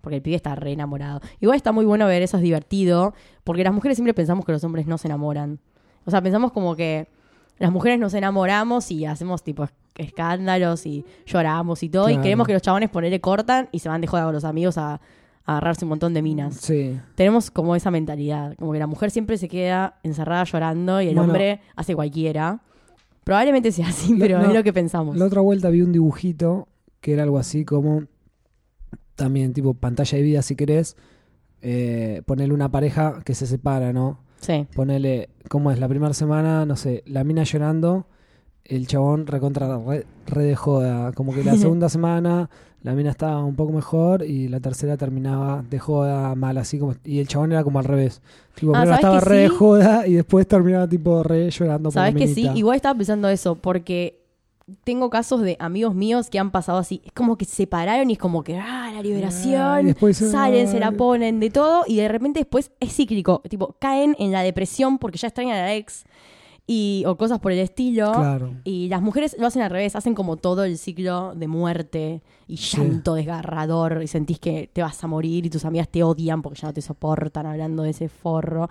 Porque el pibe está re enamorado. Igual está muy bueno ver eso, es divertido, porque las mujeres siempre pensamos que los hombres no se enamoran. O sea, pensamos como que las mujeres nos enamoramos y hacemos tipo es- escándalos y lloramos y todo, y queremos que los chabones ponerle cortan y se van de joda con los amigos a, a agarrarse un montón de minas. Sí. Tenemos como esa mentalidad, como que la mujer siempre se queda encerrada llorando y el Bueno. hombre hace cualquiera. Probablemente sea así, <laughs> pero no, es lo que pensamos. La otra vuelta vi un dibujito que era algo así como también tipo pantalla de vida si querés. Eh, ponerle una pareja que se separa, ¿no? Sí, Ponele, ¿cómo es? La primera semana, no sé, la mina llorando el chabón recontra re, re de joda. Como que la <laughs> segunda semana la mina estaba un poco mejor y la tercera terminaba de joda mal, así como. Y el chabón era como al revés. Tipo, Ah, primero ¿sabes estaba re de joda y después terminaba tipo re llorando ¿Sabes que sí? Igual estaba pensando eso, porque tengo casos de amigos míos que han pasado así. Es como que se separaron y es como que, ah, la liberación. después, salen, se la ponen de todo y de repente después es cíclico. Tipo, caen en la depresión porque ya extrañan a la ex y, o cosas por el estilo. Claro. Y las mujeres lo hacen al revés, hacen como todo el ciclo de muerte y Sí. llanto desgarrador y sentís que te vas a morir y tus amigas te odian porque ya no te soportan hablando de ese forro.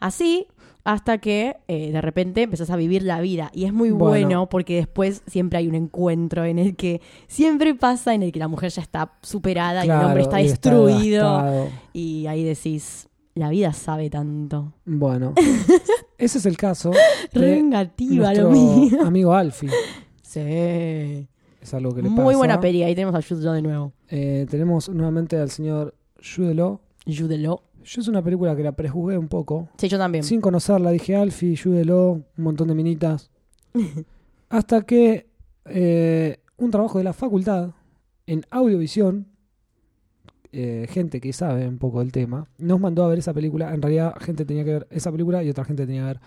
Así, hasta que eh, de repente empezás a vivir la vida. Y es muy Bueno. bueno. porque después siempre hay un encuentro en el que siempre pasa en el que la mujer ya está superada y el hombre está destruido. y ahí decís, la vida sabe tanto. Bueno, <laughs> ese es el caso Re de vengativa nuestro lo mío. amigo Alfie. Sí. Es algo que le pasa. Muy buena peli, ahí tenemos a Jude Law de nuevo. Eh, tenemos nuevamente al señor Jude Law. Jude Law. Yo es una película que la prejuzgué un poco. Sí, yo también. Sin conocerla, dije Alfie, Jude Law, un montón de minitas. <laughs> Hasta que eh, un trabajo de la facultad en audiovisión, eh, gente que sabe un poco del tema, nos mandó a ver esa película. En realidad, gente tenía que ver esa película y otra gente tenía que ver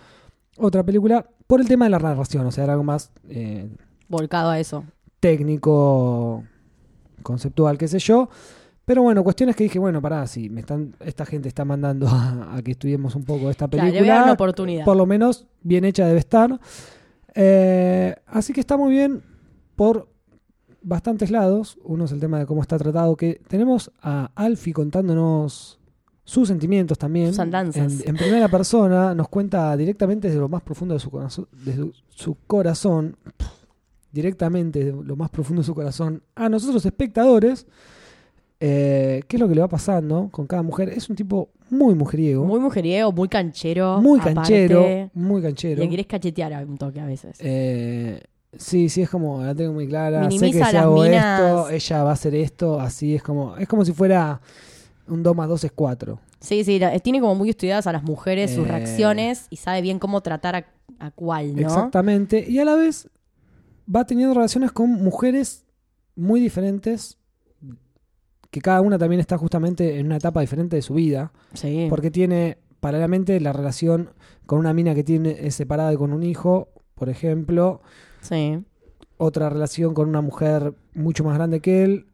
otra película por el tema de la narración, o sea, era algo más eh, Volcado a eso. técnico, conceptual, qué sé yo. Pero bueno, cuestiones que dije, bueno, pará, si me están, esta gente está mandando <laughs> a, a que estudiemos un poco esta Claro, le voy a dar una película, oportunidad. por lo menos bien hecha debe estar. Eh, así que está muy bien por bastantes lados. Uno es el tema de cómo está tratado, que tenemos a Alfie contándonos sus sentimientos también. Sus andanzas. En, en primera persona nos cuenta directamente desde lo más profundo de su corazón, de su, corazón, directamente de lo más profundo de su corazón, a nosotros espectadores, eh, qué es lo que le va pasando con cada mujer. Es un tipo muy mujeriego, Muy mujeriego, muy canchero. muy aparte. canchero, muy canchero. Le querés cachetear a un toque a veces. Eh, sí, sí, es como, la tengo muy clara. sé Minimiza que si las hago minas. esto, ella va a hacer esto, así es como, es como si fuera un 2 más 2 es 4. Sí, sí, tiene como muy estudiadas a las mujeres, sus Eh. reacciones y sabe bien cómo tratar a, a cuál, ¿no? Exactamente. Y a la vez va teniendo relaciones con mujeres muy diferentes, que cada una también está justamente en una etapa diferente de su vida, Sí. porque tiene paralelamente la relación con una mina que tiene es separada y con un hijo, por ejemplo, Sí. otra relación con una mujer mucho más grande que él,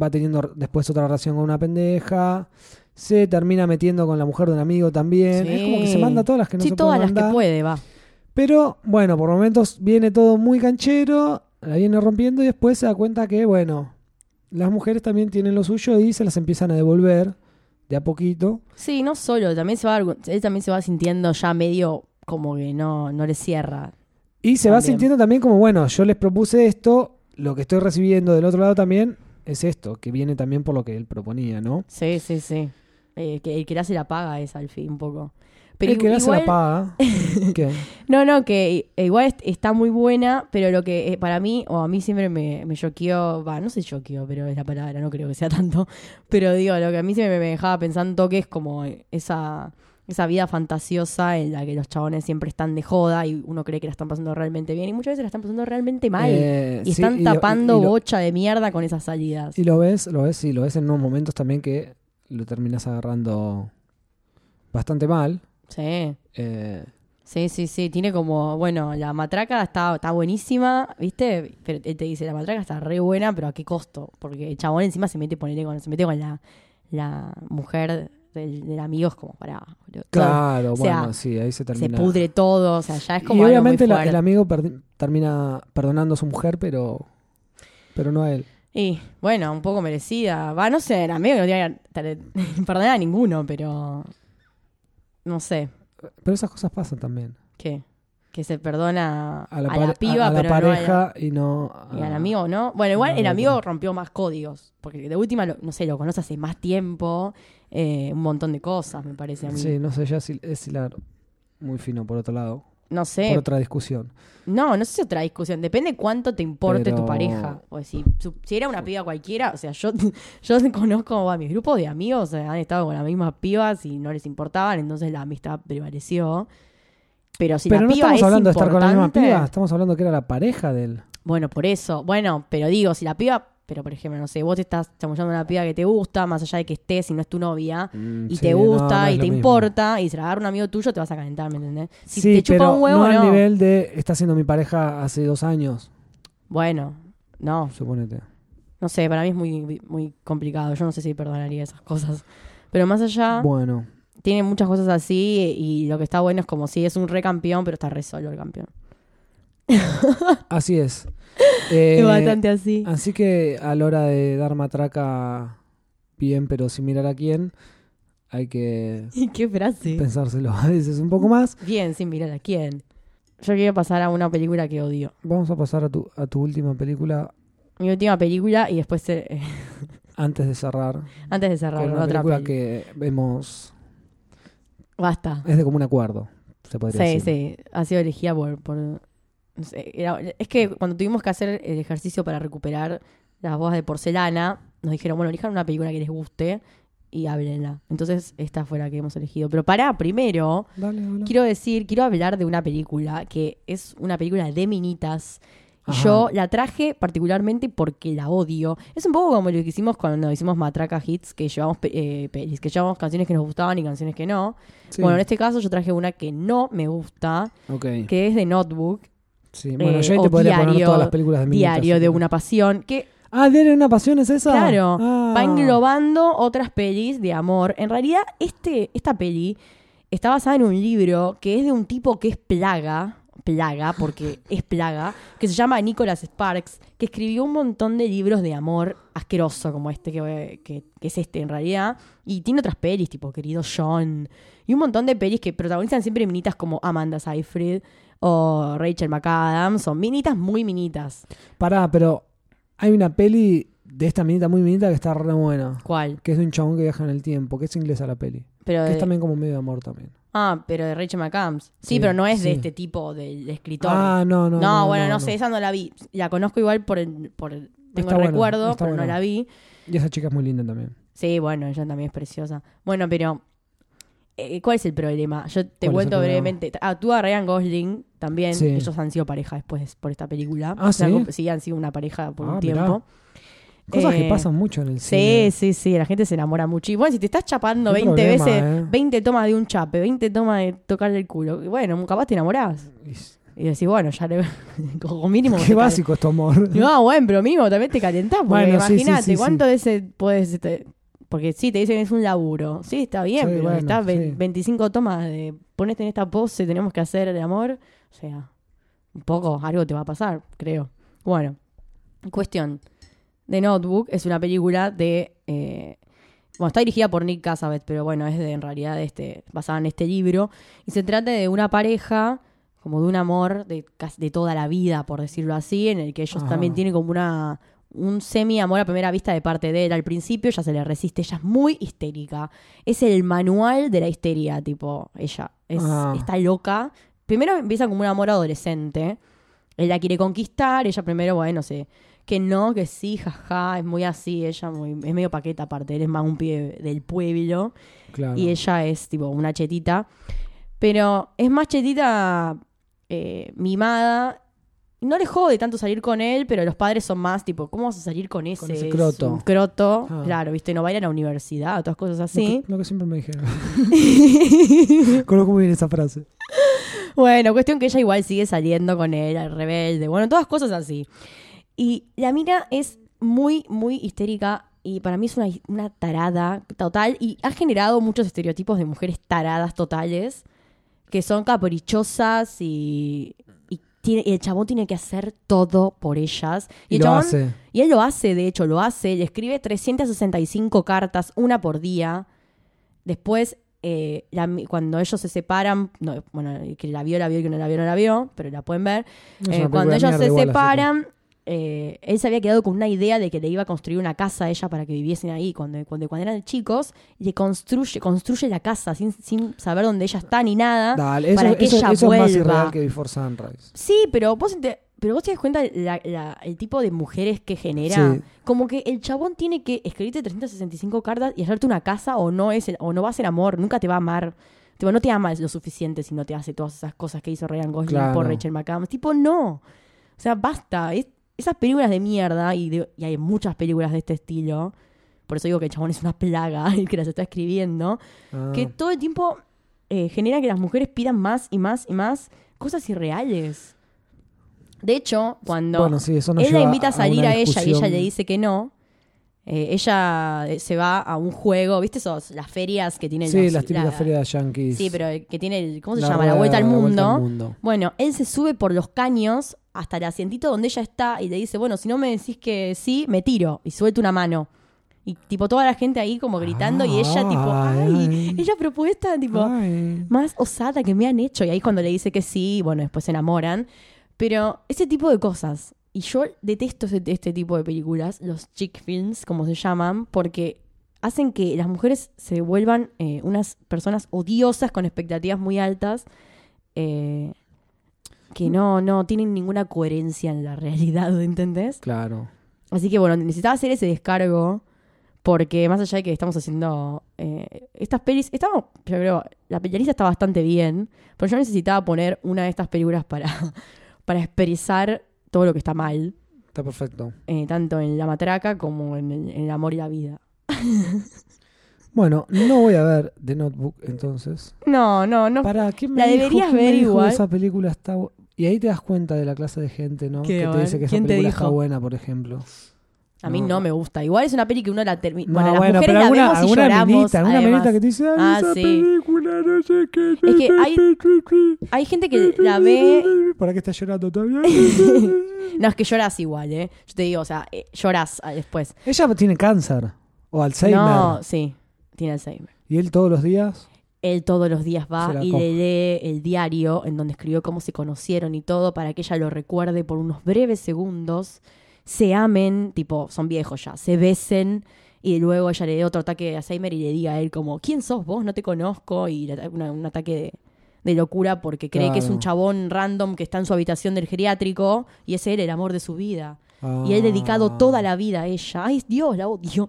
va teniendo después otra relación con una pendeja, se termina metiendo con la mujer de un amigo también, es como que se manda todas las que no sí, se todas las que puede, va. Pero bueno, por momentos viene todo muy canchero, la viene rompiendo y después se da cuenta que, bueno, las mujeres también tienen lo suyo y se las empiezan a devolver de a poquito. Sí, no solo, también se va, él también se va sintiendo ya medio como que no, no le cierra. Y se va sintiendo también como, bueno, yo les propuse esto, lo que estoy recibiendo del otro lado también es esto, que viene también por lo que él proponía, ¿no? Sí, sí, sí. Eh, que el que la se la paga es al fin un poco. Pero el que igual, la paga. <laughs> ¿Qué? No, no, que igual est- está muy buena, pero lo que eh, para mí, o a mí siempre me, me choqueó, va, no sé choqueó, pero es la palabra, no creo que sea tanto, <laughs> pero digo, lo que a mí siempre me dejaba pensando que es como esa, esa vida fantasiosa en la que los chabones siempre están de joda y uno cree que la están pasando realmente bien y muchas veces la están pasando realmente mal. Eh, y sí, están y lo- tapando y lo- bocha de mierda con esas salidas. Y lo ves, lo ves, y lo ves en unos momentos también que lo terminas agarrando bastante mal. Sí. Eh, Sí, sí, sí, tiene como, bueno, la matraca está, está buenísima, ¿viste? Pero él te dice, la matraca está re buena, pero ¿a qué costo? Porque el chabón encima se mete, ponele con, se mete con la, la mujer del, del amigo, es como para... claro, O sea, bueno, sí, ahí se Se termina. pudre todo, o sea, ya es y como algo muy obviamente la- el amigo termina perdonando a su mujer, pero, pero no a él. Y, bueno, un poco merecida. Va, no sé, el amigo no tiene que <laughs> perdonar a ninguno, pero... No sé, Pero esas cosas pasan también. ¿qué? Que se perdona A la, a la piba, a- a la pero no a la- pareja y no a- Y al amigo, ¿no? Bueno, igual no, el amigo rompió más códigos. Porque de última, lo- no sé, lo conoce hace más tiempo. eh, un montón de cosas, me parece a mí. Sí, no sé, ya es hilar muy fino por otro lado. No sé. Por otra discusión. No, no sé si otra discusión. Depende cuánto te importe Pero- tu pareja. O si, si era una piba cualquiera, o sea, yo, <laughs> yo conozco a mis grupos de amigos, eh, han estado con las mismas pibas y no les importaban, entonces la amistad prevaleció. Pero si pero la no piba estamos es hablando de estar con la misma piba, estamos hablando que era la pareja del. Bueno, por eso. Bueno, pero digo, si la piba. Pero por ejemplo, no sé, vos te estás chamullando a una piba que te gusta, más allá de que estés y no es tu novia, y Sí, te gusta no y te mismo. importa, y se la agarra un amigo tuyo, te vas a calentar, ¿me entendés? Si sí, te chupa pero un huevo, no no. al nivel de está siendo mi pareja hace dos años, Bueno, no. suponete. No sé, para mí es muy, muy complicado. Yo no sé si perdonaría esas cosas. Pero más allá, Bueno, tiene muchas cosas así y lo que está bueno es como si es un recampeón, pero está re solo el campeón. Así es. <laughs> Eh, es bastante así. Así que a la hora de dar matraca bien, pero sin mirar a quién, hay que <laughs> ¿Y qué frase? pensárselo a veces un poco más. Bien, sin mirar a quién. Yo quiero pasar a una película que odio. Vamos a pasar a tu, a tu última película Mi última película y después, eh, <laughs> antes de cerrar. antes de cerrar, una otra película peli. que vemos, Basta. es de común acuerdo, se podría Sí, decir. sí. Ha sido elegida por... por no sé, era- es que cuando tuvimos que hacer el ejercicio para recuperar las bodas de porcelana, nos dijeron, bueno, elijan una película que les guste y háblenla. Entonces, esta fue la que hemos elegido. Pero pará, primero, Dale, quiero decir, quiero hablar de una película que es una película de minitas. Y yo la traje particularmente porque la odio. Es un poco como lo que hicimos cuando hicimos Matraca Hits, que llevamos eh, pelis, que llevamos canciones que nos gustaban y canciones que no. Sí, Bueno, en este caso yo traje una que no me gusta, que es de Notebook, Sí, bueno, eh, yo ahí te podría poner diario- todas las películas de Diario de una pasión, que Ah, ¿Diario de una pasión es esa? Claro, Ah. va englobando otras pelis de amor. En realidad, este, esta peli está basada en un libro que es de un tipo que es plaga, plaga, porque es plaga, que se llama Nicholas Sparks, que escribió un montón de libros de amor asqueroso como este, que, que- que es este en realidad. Y tiene otras pelis, tipo Querido John, y un montón de pelis que protagonizan siempre minitas como Amanda Seyfried o Rachel McAdams, son minitas muy minitas. Pará, pero hay una peli de esta minita muy minita que está re buena. ¿Cuál? Que es de un chabón que viaja en el tiempo, que es inglesa la peli. Pero Que de- es también como medio de amor también. Ah, pero de Rachel McAdams. Sí, Sí, pero no es de este tipo de, de escritor. Ah, no, no. no, No, bueno, no, sé, esa no la vi. La conozco igual por el, por el- tengo Está el buena, recuerdo, pero no la vi. Y esa chica es muy linda también. Sí, bueno, ella también es preciosa. Bueno, pero eh, ¿cuál es el problema? Yo te ¿Cuál es cuento brevemente. Actúa Ryan Gosling también. Sí. Ellos han sido pareja después por esta película. Ah, ¿sí? Sí, han sido una pareja por Ah, un mirá. tiempo. Cosas que Eh, pasan mucho en el Sí, cine. sí, sí, la gente se enamora mucho. Y bueno, si te estás chapando Qué 20 problema, veces, eh. 20 tomas de un chape, 20 tomas de tocarle el culo, bueno, capaz te enamorás. Y- Y decís, bueno, ya le. <laughs> Como mínimo. Qué básico es tu amor. No, bueno, pero mínimo también te calentás. Porque Bueno, sí, sí, imagínate, sí, sí. ¿cuánto de ese puedes. este, porque sí, te dicen que es un laburo. Sí, está bien, Sí, pero bueno, está sí. 25 tomas de ponete en esta pose, tenemos que hacer de amor. O sea, un poco, algo te va a pasar, creo. Bueno, cuestión. The Notebook es una película de. eh, bueno, está dirigida por Nick Cassavetes, pero bueno, es de, en realidad este, basada en este libro. Y se trata de una pareja, como de un amor de, de toda la vida, por decirlo así, en el que ellos Ajá. también tienen como una un semi-amor a primera vista de parte de él. Al principio ella se le resiste, ella es muy histérica. Es el manual de la histeria, tipo, ella. Es, Ah. Está loca. Primero empieza como un amor adolescente. Él la quiere conquistar, ella primero, bueno, sé, que no, que sí, jaja, es muy así, ella muy, es medio paqueta aparte, él es más un pibe del pueblo Claro. y ella es tipo una chetita. Pero es más chetita eh, mimada. No le jode tanto salir con él, pero los padres son más tipo, ¿cómo vas a salir con ese? ese Es croto. un croto, Ah. claro, viste, no va a ir a la universidad, otras cosas Lo así. que, lo que siempre me dijeron. <laughs> Conozco muy bien esa frase. Bueno, cuestión que ella igual sigue saliendo con él, al rebelde, bueno, todas cosas así. Y la mina es muy, muy histérica y para mí es una, una tarada total y ha generado muchos estereotipos de mujeres taradas totales que son caprichosas y, tiene- y el chabón tiene que hacer todo por ellas. Y, el lo chabón- hace. y él lo hace, de hecho, lo hace. Le escribe 365 cartas, una por día. Después, eh, la cuando ellos se separan, no, bueno, que la vio, la vio, que no la vio, no la vio, pero la pueden ver. Eh, cuando ellos se separan, eh, él se había quedado con una idea de que le iba a construir una casa a ella para que viviesen ahí. Cuando, cuando, cuando eran chicos, le construye, construye la casa sin, sin saber dónde ella está ni nada. Dale, eso, para que eso- ella eso es más vuelva. irreal que Before Sunrise. Sí, pero vos, pero vos te das cuenta la- la- el tipo de mujeres que genera. Sí. Como que el chabón tiene que escribirte 365 cartas y hacerte una casa o no es el- o no va a ser amor, nunca te va a amar. Tipo, no te ama lo suficiente si no te hace todas esas cosas que hizo Ryan Gosling Claro. por Rachel McAdams. Tipo, no. O sea, basta. Es- esas películas de mierda, y, de- y hay muchas películas de este estilo, por eso digo que el chabón es una plaga, <laughs> el que las está escribiendo, Ah, que todo el tiempo eh, genera que las mujeres pidan más y más y más cosas irreales. De hecho, cuando bueno, sí, eso nos él la invita a salir a, ella y ella le dice que no, eh, ella eh, se va a un juego, ¿viste esos? Las ferias que tienen Sí, los- las típicas la- ferias de yankees. Sí, pero que tiene, el- ¿cómo se La llama? La vuelta al mundo. vuelta al mundo. Bueno, él se sube por los caños hasta el asientito donde ella está y le dice, bueno, si no me decís que sí, me tiro y suelto una mano. Y tipo toda la gente ahí como gritando y ella tipo, Ay, ay, ella propuesta tipo Ay. más osada que me han hecho. Y ahí cuando le dice que sí, bueno, después se enamoran. Pero ese tipo de cosas. Y yo detesto este tipo de películas, los chick films, como se llaman, porque hacen que las mujeres se vuelvan eh, unas personas odiosas con expectativas muy altas. eh, que no, no tienen ninguna coherencia en la realidad, <laughs> ¿entendés? Claro. Así que bueno, necesitaba hacer ese descargo porque más allá de que estamos haciendo eh, estas pelis, estamos, yo creo, la lista está bastante bien, pero yo necesitaba poner una de estas películas para, <laughs> para expresar todo lo que está mal, Está perfecto. eh, tanto en La Matraca como en el, en el amor y la vida. <laughs> Bueno, no voy a ver The Notebook entonces. No, no, no. ¿Para qué me la dijo- deberías quién me ver dijo que igual. Esa película está y ahí te das cuenta de la clase de gente, ¿no? ¿Qué, que te dice que esa ¿Quién te película está buena, por ejemplo. A mí no. no me gusta. Igual es una peli que uno la termina. No, bueno, las bueno, mujeres pero la alguna, vemos y alguna lloramos. minita, alguna que te dice, Ay, Ah, esa sí. película, no sé qué. Es que hay- Hay gente que la ve ¿Para qué estás llorando todavía? <laughs> No, es que lloras igual, ¿eh? Yo te digo, o sea, eh, lloras ah, después. Ella tiene cáncer o Alzheimer. No, sí, tiene Alzheimer. Y él todos los días. Él todos los días va y le lee el diario en donde escribió cómo se conocieron y todo para que ella lo recuerde por unos breves segundos, se amen, tipo, son viejos ya, se besen y luego ella le dé otro ataque de Alzheimer y le diga a él como, ¿quién sos vos? No te conozco y una- un ataque de, de locura porque cree que es un chabón random que está en su habitación del geriátrico y es él el amor de su vida. Y él dedicado Ah. toda la vida a ella. Ay, Dios, la odio.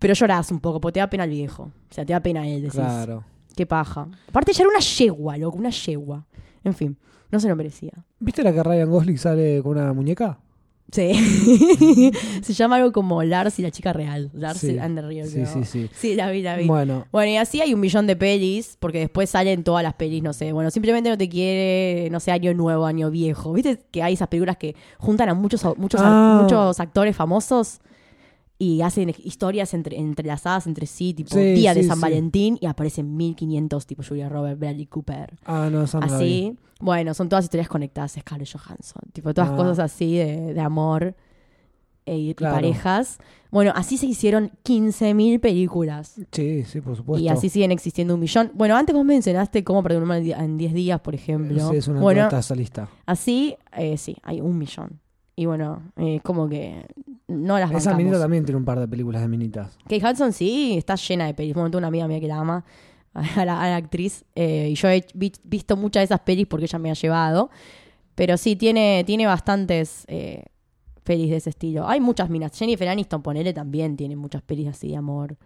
Pero llorás un poco, porque te da pena el viejo. O sea, te da pena él, decís. Claro. Qué paja. Aparte, ya era una yegua, loco, una yegua. En fin, no se lo merecía. ¿Viste la que Ryan Gosling sale con una muñeca? Sí. <laughs> se llama algo como Lars y la chica real. Lars Sí. and the Real Sí, sí, sí. Sí, la vi, la vi. Bueno, Bueno, y así hay un millón de pelis, porque después salen todas las pelis, no sé. Bueno, simplemente no te quiere, no sé, año nuevo, año viejo. ¿Viste que hay esas películas que juntan a muchos, muchos, Ah. muchos actores famosos y hacen historias entre, entrelazadas entre sí, tipo Sí, Día de San sí. Valentín, y aparecen 1500, tipo Julia Roberts, Bradley Cooper. ah, no, vi. Así. Bueno, son todas historias conectadas, Scarlett Johansson. Tipo, todas Ah. cosas así de, de amor eh, y Claro. parejas. Bueno, así se hicieron 15.000 películas. Sí, sí, por supuesto. Y así siguen existiendo un millón. Bueno, antes vos mencionaste cómo perder en 10 días, por ejemplo. Sí, es una bueno, esa lista. así, eh, sí, hay un millón. Y bueno, eh, como que no las Esa bancamos. minita también tiene un par de películas de minitas. Kate Hudson sí, está llena de pelis. Bueno, tengo una amiga mía que la ama, <laughs> a la, a la actriz. eh, y yo he vi- visto muchas de esas pelis porque ella me ha llevado. Pero sí, tiene, tiene bastantes eh, pelis de ese estilo. Hay muchas minas. Jennifer Aniston, ponele, también tiene muchas pelis así de amor.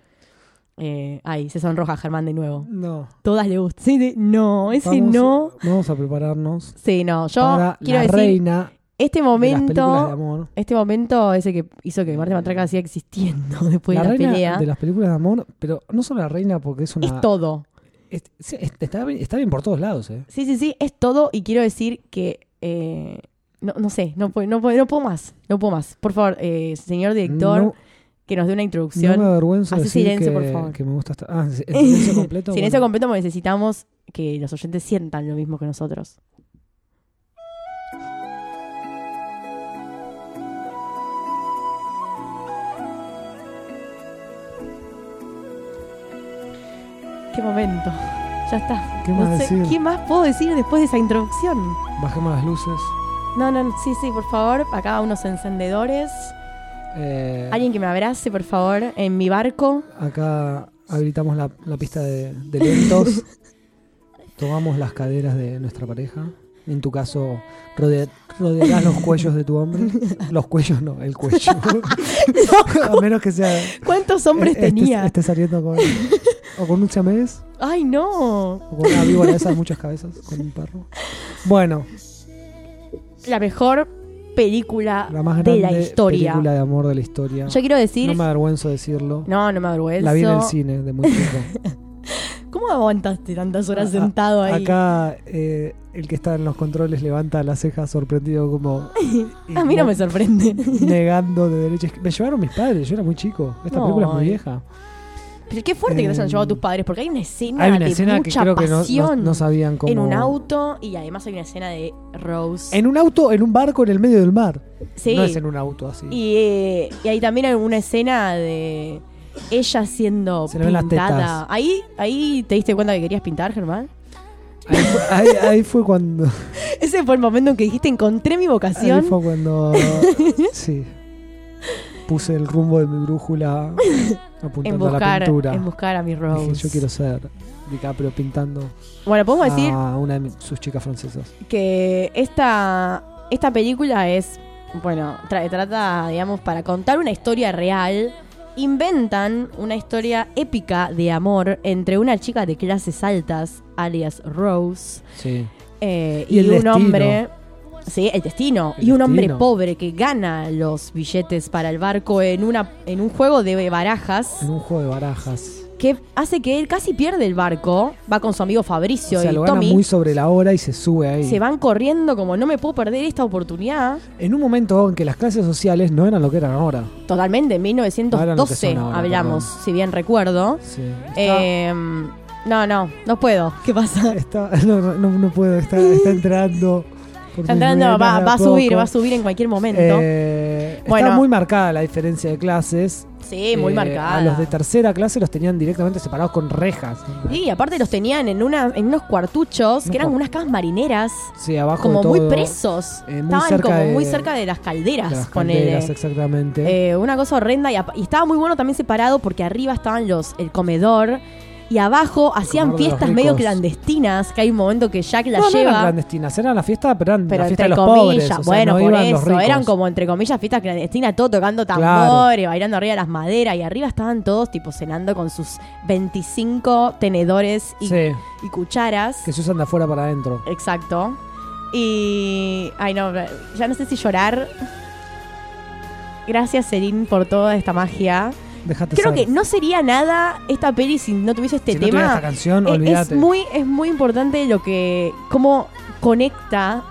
Eh, ay, se sonroja Germán de nuevo. No. Todas le gustan. Sí, no, ese Vamos, no. Vamos a prepararnos Sí, no. Yo para quiero la decir, reina este de momento, amor. este momento ese que hizo que Marta Matraca siga existiendo <laughs> después la de la reina pelea, de las películas de amor, pero no solo la reina porque es una... es todo. es- sí, es- está, bien, está bien por todos lados, ¿eh? Sí, sí, sí, es todo y quiero decir que eh, no, no sé, no puedo, no, puedo, no puedo más, no puedo más. Por favor, eh, señor director, No, que nos dé una no introducción. me avergüenzo Hace silencio, que, por favor. que me gusta estar... Ah, ¿en silencio <laughs> completo? Silencio Bueno. completo porque necesitamos que los oyentes sientan lo mismo que nosotros. Qué momento. Ya está. ¿Qué No más sé, decir? ¿Qué más puedo decir después de esa introducción? Bajemos las luces. No, no, sí, sí, por favor. Acá unos encendedores. Eh, Alguien que me abrace, por favor, en mi barco. Acá habilitamos la, la pista de, de lentos. <laughs> Tomamos las caderas de nuestra pareja. En tu caso, rodea- rodearás los cuellos de tu hombre. <laughs> Los cuellos no, el cuello. <laughs> <laughs> A menos que sea. ¿Cuántos hombres estés- tenía? estés saliendo con. O con un chamés. Ay, no. O con una víbora de esas muchas cabezas, con un perro. Bueno, La mejor película la más de grande la historia. película de amor de la historia. Yo quiero decir. No me avergüenzo decirlo. No, no me avergüenzo. La vi en el cine de muy chico. ¿Cómo aguantaste tantas horas A- sentado ahí? Acá eh, el que está en los controles levanta las cejas sorprendido como... A mí no me sorprende. <laughs> Negando de derecha. Me llevaron mis padres, yo era muy chico. Esta película es muy vieja. Pero qué fuerte que te hayan Eh, llevado a tus padres, porque hay una escena Hay una de escena que creo que no, no- pasión no sabían cómo... en un auto y además hay una escena de Rose. En un auto, en un barco en el medio del mar. Sí. No es en un auto así. Y, eh, y hay también alguna escena de ella siendo Se le ven las pintada. tetas. Ahí, ahí te diste cuenta que querías pintar, Germán. Ahí fue, ahí- ahí fue cuando... <laughs> Ese fue el momento en que dijiste encontré mi Ahí vocación. fue cuando... <laughs> sí. Puse el rumbo de mi brújula En apuntando a la buscar, pintura. en buscar a mi Dije, Rose. yo quiero ser DiCaprio pintando Bueno, podemos decir a una de mi- sus chicas francesas. que esta, esta película es, bueno, tra- trata, digamos, para contar una historia real. Inventan una historia épica de amor entre una chica de clases altas, alias Rose, Sí. eh, Y un destino. hombre. Sí, el destino. El y un hombre pobre que gana los billetes para el barco en, una, en un juego de barajas En un juego de barajas. Que hace que él casi pierde el barco. Va con su amigo Fabricio O sea, y lo gana Tommy. muy sobre la hora y se sube ahí. Se van corriendo como no me puedo perder esta oportunidad. En un momento en que las clases sociales no eran lo que eran ahora. Totalmente, en Ahora lo que 1912 son ahora, hablamos, si bien recuerdo. Sí. Eh, no, no, no puedo. ¿Qué pasa? <laughs> está- no, no, no puedo, está, está entrando. Está entrando, va, va a subir, poco. va a subir en cualquier momento. Eh, Bueno. Está muy marcada la diferencia de clases. sí, muy Eh, marcada. A los de tercera clase los tenían directamente separados con rejas. Y aparte los tenían en una en unos cuartuchos que eran unas casas marineras, Sí, abajo como de muy presos. eh, muy Estaban cerca como de- muy cerca de las calderas, de las ponele. calderas, exactamente. Eh, una cosa horrenda y, y estaba muy bueno también separado porque arriba estaban los el comedor y abajo hacían fiestas medio clandestinas, que hay un momento que Jack la no, no lleva. eran clandestinas, eran la fiesta, pero eran pero la fiesta de entre los comillas, pobres. o sea, bueno, no por eso, eran como entre comillas fiestas clandestinas, todo tocando tambores, bailando arriba de las maderas y arriba estaban todos tipo cenando con sus 25 tenedores y, Sí, y cucharas. que se usan de afuera para adentro. Exacto. Y. Ay, no, ya no sé si llorar. Gracias, Serín, por toda esta magia. Creo que no sería nada esta peli si no tuviese este si no tuviera tema. esta canción, Eh, olvídate. es muy, es muy importante lo que. cómo conecta.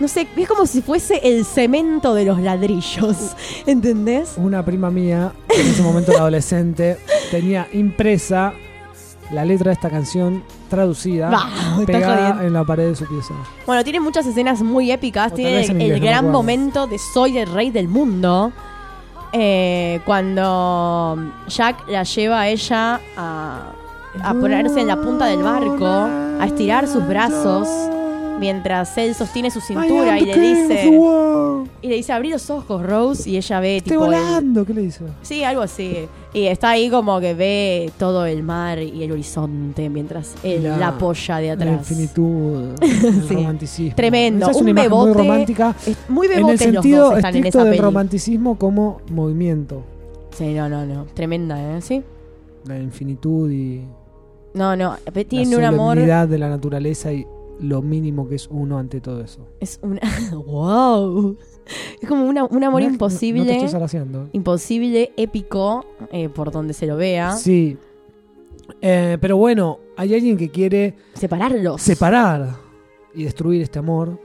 No sé, es como si fuese el cemento de los ladrillos. <laughs> ¿Entendés? Una prima mía, en ese momento adolescente, <laughs> tenía impresa la letra de esta canción traducida, Bah, pegada en la pared de su pieza. Bueno, tiene muchas escenas muy épicas. Tiene el, inglés, el no me gran momento de Soy el rey del mundo. Eh, cuando Jack la lleva a ella a, a ponerse en la punta del barco, a estirar sus brazos, mientras él sostiene su cintura y le dice y le dice abrí los ojos Rose y ella ve Estoy tipo el- volando, ¿qué le dice? sí algo así y está ahí como que ve todo el mar y el horizonte mientras él La- la apoya de La atrás infinitud, <laughs> el Sí. romanticismo. Tremendo, Esa es un una imagen muy bebote romántica Es muy en el bebotes los sentido dos están en esa del peli. romanticismo como movimiento. Sí, no, no, no. Tremenda, ¿eh? Sí. La infinitud y No, no. Tiene la un amor. solemnidad de la naturaleza y lo mínimo que es uno ante todo eso. Es una. <laughs> ¡Wow! Es como una- un amor No imposible. No te imposible, épico, eh, por donde se lo vea. Sí. Eh, pero bueno, hay alguien que quiere Separarlos. separar y destruir este amor.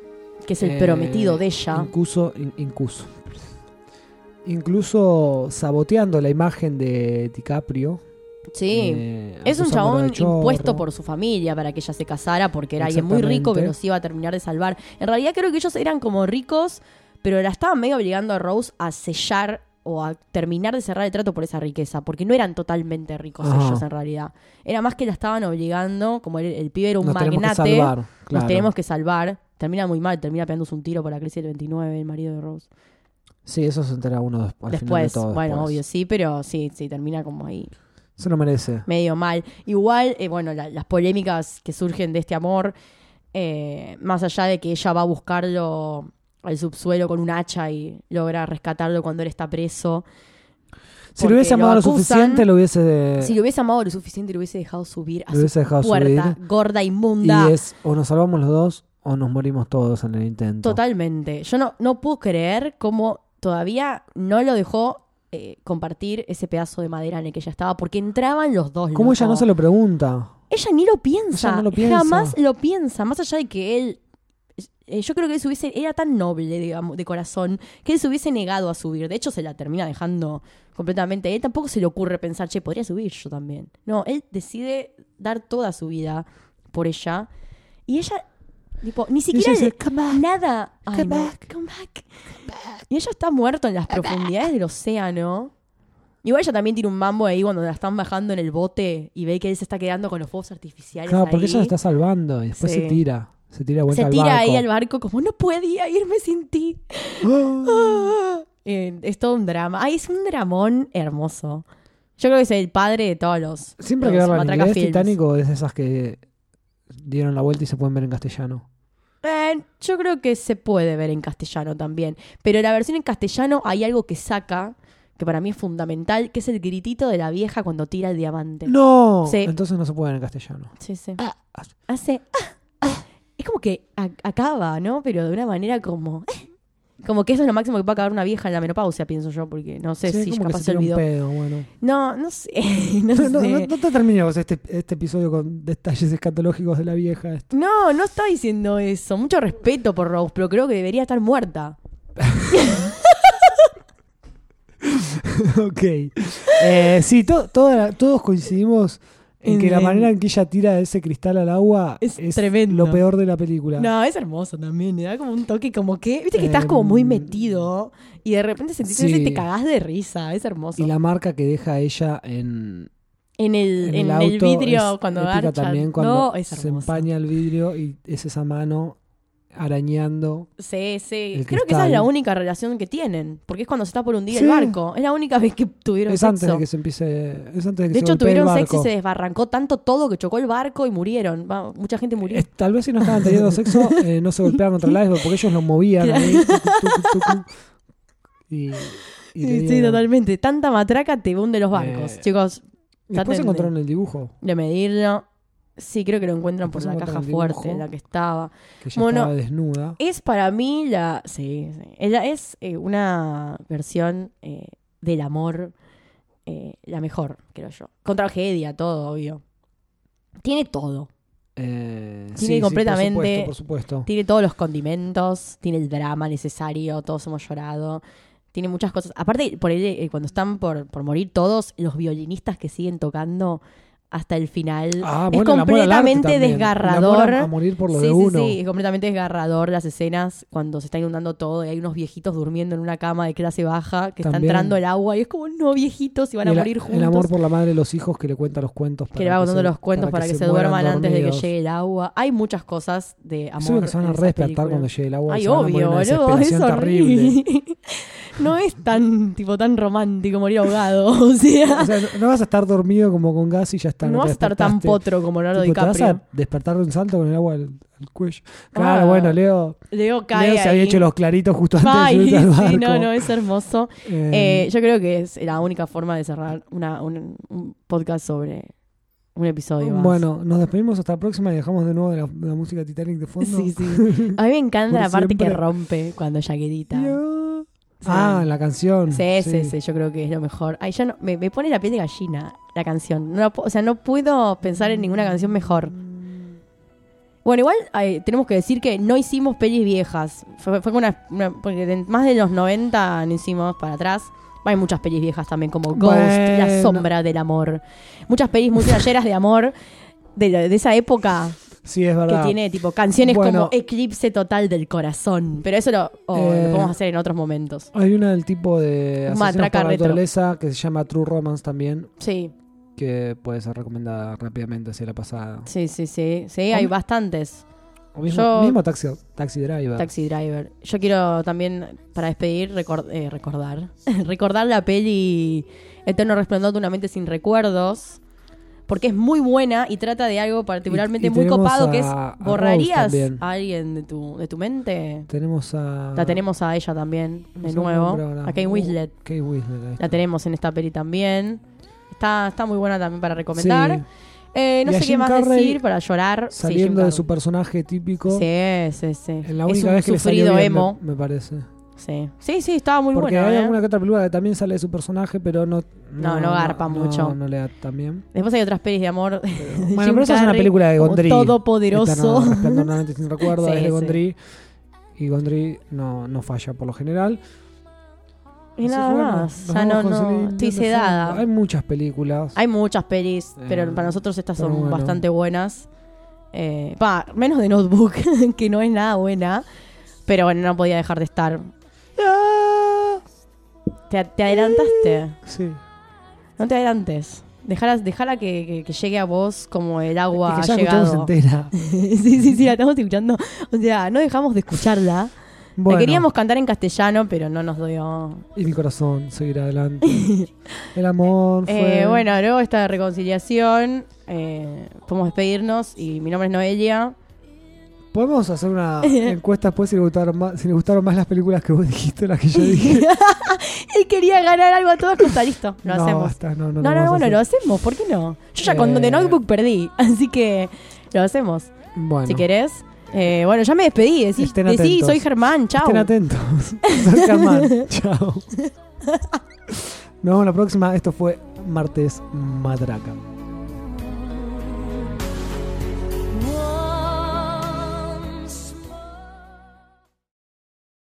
que es el Eh, prometido de ella. Incluso, in- incluso. Incluso saboteando la imagen de DiCaprio. Sí. eh, es un chabón impuesto por su familia para que ella se casara porque era alguien muy rico que los iba a terminar de salvar. En realidad creo que ellos eran como ricos, pero la estaban medio obligando a Rose a sellar o a terminar de cerrar el trato por esa riqueza, porque no eran totalmente ricos Ajá. ellos en realidad. Era más que la estaban obligando, como el, el pibe era un Nos tenemos que magnate, salvar. nos tenemos que salvar. Termina muy mal, termina pegándose un tiro por la crisis del 29, el marido de Rose. Sí, eso se entera uno final de después, todo, bueno, después. obvio, sí, pero sí, sí, termina como ahí Se lo merece. medio mal. Igual, eh, bueno, la- las polémicas que surgen de este amor, eh, más allá de que ella va a buscarlo al subsuelo con un hacha y logra rescatarlo cuando él está preso. Si lo hubiese amado lo, acusan. suficiente, lo hubiese. Si lo hubiese amado lo suficiente, lo hubiese dejado subir a Lo hubiese su dejado puerta, subir. gorda, inmunda. y es o nos salvamos los dos o nos morimos todos en el intento. Totalmente. Yo no, no puedo creer cómo todavía no lo dejó eh, compartir ese pedazo de madera en el que ella estaba, porque entraban los dos. ¿Cómo ella no se lo pregunta? Ella ni lo piensa. Ella no lo piensa. Jamás lo piensa. Más allá de que él. eh, yo creo que él se hubiese. Era tan noble, digamos, de corazón, que él se hubiese negado a subir. De hecho, se la termina dejando completamente. A él tampoco se le ocurre pensar, che, podría subir yo también. No, él decide dar toda su vida por ella. Y ella. Tipo, ni siquiera dice, "Come back, nada. Ay, come no, back, come back. Y ella está muerta en las profundidades del océano. Igual ella también tiene un mambo ahí cuando la están bajando en el bote y ve que él se está quedando con los fuegos artificiales. Claro, porque ahí. ella se está salvando y después Sí. se tira. Se tira vuelta Se al tira barco. ahí al barco como no podía irme sin ti. Ah. <gasps> <gasps> Eh, es todo un drama. Ay, es un dramón hermoso. Yo creo que es el padre de todos los. Siempre que los verla en Matraca inglés. Films. Titanic es de esas que dieron la vuelta y se pueden ver en castellano. Eh, yo creo que se puede ver en castellano también. Pero la versión en castellano hay algo que saca, que para mí es fundamental, que es el gritito de la vieja cuando tira el diamante. ¡No! Sí. Entonces no se puede ver en castellano. Sí, sí. ah. Hace. ah, ah. Es como que acaba, ¿no? Pero de una manera como. eh. Como que eso es lo máximo que puede acabar una vieja en la menopausia, pienso yo, porque no sé Sí, si como que capaz se se un pedo, bueno. No, no sé. <laughs> No, No, no, sé. no- no te terminemos este, este episodio con detalles escatológicos de la vieja. No, no está diciendo eso. Mucho respeto por Rose, pero creo que debería estar muerta. <laughs> ok. Eh, sí, to- todos coincidimos en En- que la manera en que ella tira ese cristal al agua Es tremendo. lo peor de la película. No, es hermoso también. Le da como un toque, como que. Viste que estás como Em, muy metido y de repente sentís eso y sí. te cagás de risa. Es hermoso. Y la marca que deja ella en, en el, en en el vidrio, cuando épica garchan. también cuando no, es se empaña el vidrio y es esa mano arañando. Sí, sí. Creo que esa es la única relación que tienen. Porque es cuando se está por hundir Sí. el barco. Es la única vez que tuvieron Es sexo. antes de que se empiece. Es antes de que De se hecho, tuvieron sexo y se desbarrancó tanto todo que chocó el barco y murieron. Va, mucha gente murió. Eh, tal vez si no estaban teniendo sexo, eh, no se golpeaban contra el iceberg porque ellos lo movían ahí. tucu, tucu, tucu, y, y Sí, totalmente. Tanta matraca te hunde los barcos. Eh, Chicos, Después traten encontraron el dibujo, de medirlo. Sí, creo que lo encuentran por la caja el fuerte en la que estaba. que ya Bueno, estaba desnuda. Es para mí la. Sí, sí. Ella es eh, una versión eh, del amor eh, la mejor, creo yo. Con tragedia, todo, obvio. Tiene todo. Eh, Tiene sí, sí, completamente- por supuesto, por supuesto. Tiene todos los condimentos, tiene el drama necesario, todos hemos llorado. Tiene muchas cosas. Aparte, por eh, cuando están por, por morir todos, los violinistas que siguen tocando hasta el final. Ah, es bueno, el arte completamente. El desgarrador. amor a- a morir por lo sí, de sí, uno. sí, es completamente desgarrador las escenas cuando se está inundando todo y hay unos viejitos durmiendo en una cama de clase baja que está También. entrando el agua y es como, no, viejitos, y van a Y el, morir juntos. el amor por la madre de los hijos que le cuenta los cuentos. que le va contando se- los cuentos para, que, se, mueran duerman antes de que dormidos. llegue el agua. Hay muchas cosas de amor. Seguro que se van a despertar cuando llegue el agua. Ay, se a obvio, boludo, es horrible. <laughs> no es tan, tipo, tan romántico morir ahogado, <laughs> o sea, O sea, no, no vas a estar dormido como con gas y ya está. no vas a estar tan potro como Leonardo Tipo, te vas DiCaprio. a despertar de un salto con el agua al, al cuello. Claro, Ah. bueno, Leo, Leo cae Leo se había hecho los claritos justo antes Ay, de subirse al barco. <laughs> sí, no, no, es hermoso. Eh, Eh, yo creo que es la única forma de cerrar una, un, un podcast sobre un episodio más. bueno, nos despedimos hasta la próxima y dejamos de nuevo la, la música Titanic de fondo. Sí, sí. <laughs> A mí me encanta la parte que rompe cuando ella grita. Sí. Ah, la canción. Sí, sí, sí, yo creo que es lo mejor. Ay, ya no, me, me pone la piel de gallina la canción. No o sea, no puedo pensar en ninguna canción mejor. Bueno, igual ay, tenemos que decir que no hicimos pelis viejas. Fue, fue una, una- porque de más de los 90 no hicimos para atrás. Hay muchas pelis viejas también, como Ghost, La sombra del amor. Muchas pelis muy de amor de, de esa época Sí, es que verdad. tiene tipo canciones Bueno. como Eclipse Total del Corazón. Pero eso lo, Eh, lo podemos hacer en otros momentos. Hay una del tipo de Asesinos por naturaleza que se llama True Romance también, Sí, que puede ser recomendada rápidamente hacia la pasada. sí, sí, sí. Sí, hay bastantes. O mismo, Yo- mismo taxi, taxi Driver. Taxi Driver. Yo quiero también, para despedir, recor- eh, recordar. <laughs> recordar la peli Eterno Resplandor de una mente sin recuerdos. Porque es muy buena y trata de algo particularmente Y- y muy copado, que es, ¿borrarías a alguien de tu, de tu mente? Tenemos a. La tenemos a ella también, de nuevo, nombre a Kate Uh, Winslet. Kate Winslet, La tenemos en esta peli también. Está, está muy buena también para recomendar. Sí, Eh, no sé qué más Carrey decir para llorar. Sí, saliendo de su personaje típico. Sí, sí, sí. En la es única un vez que le salió sufrido bien, emo. Me, me parece. Sí. sí, sí, estaba muy Porque bueno. hay ¿eh? alguna que otra película que también sale de su personaje, pero no. No, no garpa mucho. No, le da tan bien. Después hay otras pelis de amor. de Bueno, Jim pero esa es una película de Gondry. Todopoderoso. Resplandor sin recuerdo, <laughs> Sí, es de sí. Gondry. Y Gondry no, no falla por lo general. Y nada más. Ya no, no. Estoy sedada. Hay muchas películas. Hay muchas pelis, pero Eh, para nosotros estas pero son bueno. bastante buenas. Eh, pa, menos de Notebook, <laughs> que no es nada buena. Pero bueno, no podía dejar de estar. ¿Te, te adelantaste? Sí. No te adelantes. Dejala, dejala que, que- que llegue a vos como el agua Es que ya ha llegado. entera. <laughs> sí, sí, sí, la estamos escuchando. O sea, no dejamos de escucharla. Bueno, La queríamos cantar en castellano, pero no nos dio. Y mi corazón seguirá adelante. El amor <laughs> fue. Eh, bueno, luego esta reconciliación. Eh, podemos despedirnos y mi nombre es Noelia. Podemos hacer una <laughs> encuesta después si le gustaron más, si le gustaron más las películas que vos <laughs> dijiste o las que yo dije. <laughs> Él quería ganar algo a toda costa, listo, lo no, hacemos. basta, no, no, bueno, lo hacemos, ¿por qué no? Yo ya con Eh. The Notebook perdí, así que lo hacemos, Bueno, si querés. Eh, bueno, ya me despedí, decí, Estén decí, soy Germán, chao. estén atentos. Soy Germán. Chao. Nos vemos la próxima. Esto fue Martes Matraca.